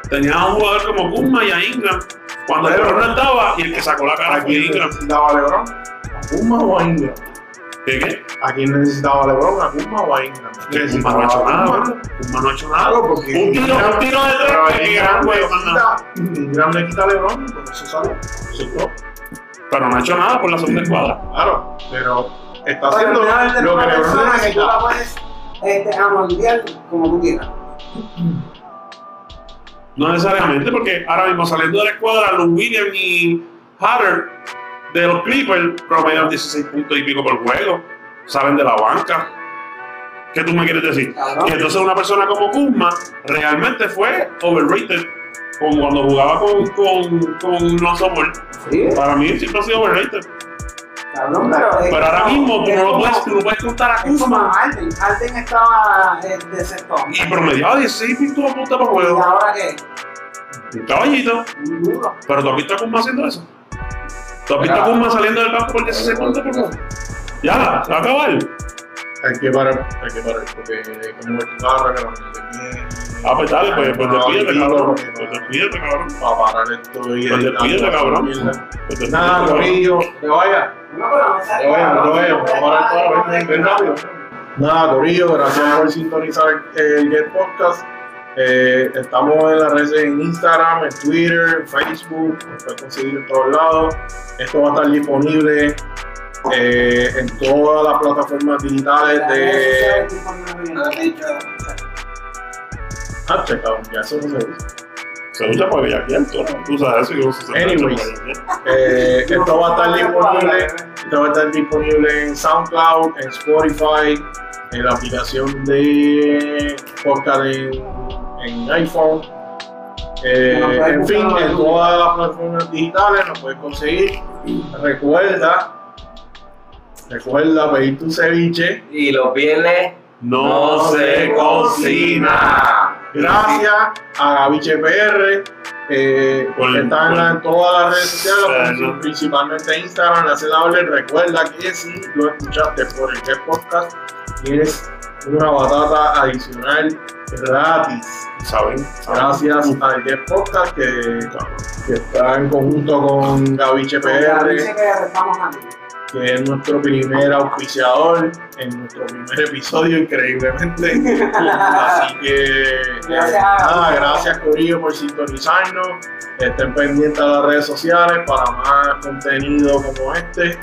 Tenía a un jugador como Kuzma y a Ingram. Cuando LeBron no estaba, y el que sacó la cara ¿A fue quién Ingram. necesitaba a LeBron? ¿A Kuzma o a Ingram? ¿Qué qué? ¿A quién necesitaba a LeBron? ¿A Kuzma o a Ingram? Kuzma no ha hecho nada. Kuzma no ha hecho nada. Claro, porque. Un tiro, un tiro de tres que Ingram gran le juego, más nada. quita- Ingram le quita a LeBron, pues eso sale. Eso es todo. Pero no ha hecho nada por la segunda escuadra. Claro, pero está Pero haciendo lo que LeBron persona que tú necesita. la puedes este, amoldear como tú quieras. No necesariamente, porque ahora mismo saliendo de la escuadra, los Williams y Hatter de los Clippers promedian 16 puntos y pico por juego. Salen de la banca. ¿Qué tú me quieres decir? Cabrón. Que entonces una persona como Kuzma realmente fue overrated. Como cuando jugaba con, con, con Lonzo Ball. Sí, Para mí siempre ha sido overrated. Cabrón, pero. ahora mismo tú no lo puedes, tú no puedes contar a Kuzma. Harden. Harden estaba eh, de sexto. Y promediaba 16 puntos puntos por ¿Y juego. ahora qué? Un caballito. Duro. Pero tú has visto a Kuzma haciendo eso. ¿Tú has visto a. Kuzma saliendo del banco por 16 puntos por juego? Ya, se va a acabar. Hay que parar, hay que parar, porque como el que no bien. Ah, pues dale, pues, pues despídete, cabrón. Pues despídete, cabrón. Para parar esto y Pues despídete, cabrón. Pues despídete, Nada. Corillo, te vaya. No, pero no Te sale. vaya, te cabrón, vaya. no Vamos a parar, todo, ven, ven rápido. Nada, Corillo, gracias por sintonizar el Get Podcast. Eh, estamos en las redes en Instagram, en Twitter, en Facebook, nos puedes conseguir en todos lados. Esto va a estar disponible eh, en todas las plataformas digitales de. Ya eso no se usa. Se lucha por Bellaquiel, tú sabes eso que no se Anyways. Eh, esto va a estar disponible. Esto va a estar disponible en SoundCloud, en Spotify, en la aplicación de podcast en, en iPhone. Eh, en fin, en todas las plataformas digitales nos puedes conseguir. Recuerda, recuerda pedir tu ceviche. Y los viernes No se cocina. Gracias a Gaviche PR, eh, están en todas las redes sociales, principalmente Instagram, la CW. Recuerda que si lo escuchaste por el Get Podcast, tienes una batata adicional gratis. ¿Saben? Gracias al Get Podcast que, que está en conjunto con Gaviche PR, que es nuestro primer auspiciador en nuestro primer episodio, increíblemente. Así que, eh, Gracias a- nada, gracias Corillo por sintonizarnos. Estén pendientes a las redes sociales para más contenido como este.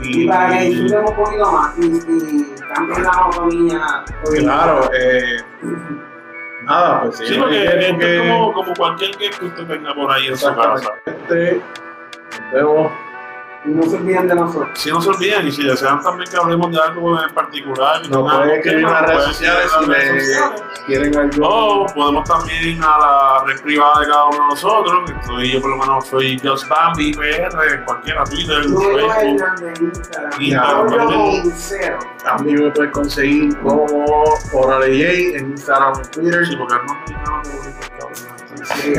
Y para que disfrutemos un poquito más y, y cambien la monotonía. claro, eh, nada, pues sí, Sí, porque eh, esto porque- es como, como cualquier que usted tenga por ahí en su casa. Este, nos vemos. No se olviden de nosotros. Si no se olviden y si desean también que hablemos de algo en particular, Nos tengan pueden algún escribir en las redes pueden sociales si redes quieren algo. O podemos también a la red privada de cada uno de nosotros, yo por lo menos soy Just Bambi PR, en cualquiera, Twitter, Facebook. Instagram. También. Me puedes conseguir como Orale en Instagram y Twitter. Sí, porque no. Sí.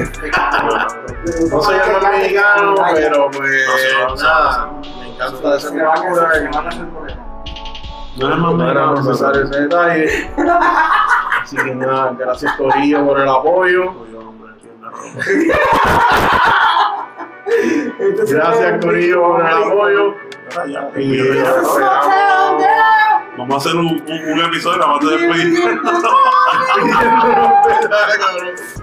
No soy el mexicano, pero pues nada, me encanta esa cultura se y van a hacer por él. No es más no era necesario ese detalle. Así que nada, gracias Corillo por el apoyo. Gracias Corillo por el apoyo. Y Vamos a hacer un, un, un episodio vamos a despedir.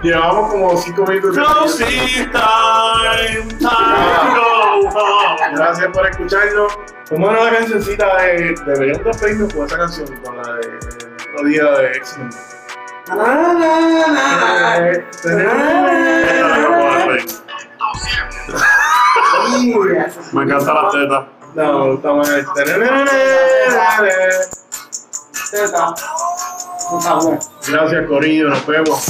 Llevamos como 5 minutos. Closing time, time go home. Gracias por escucharnos. ¿Cómo era la cancioncita de Deberíamos despedirnos con esa canción? Con la de el otro día de X-Men. Na. Esta la que No, estamos en el. Gracias, Corillo. Nos vemos.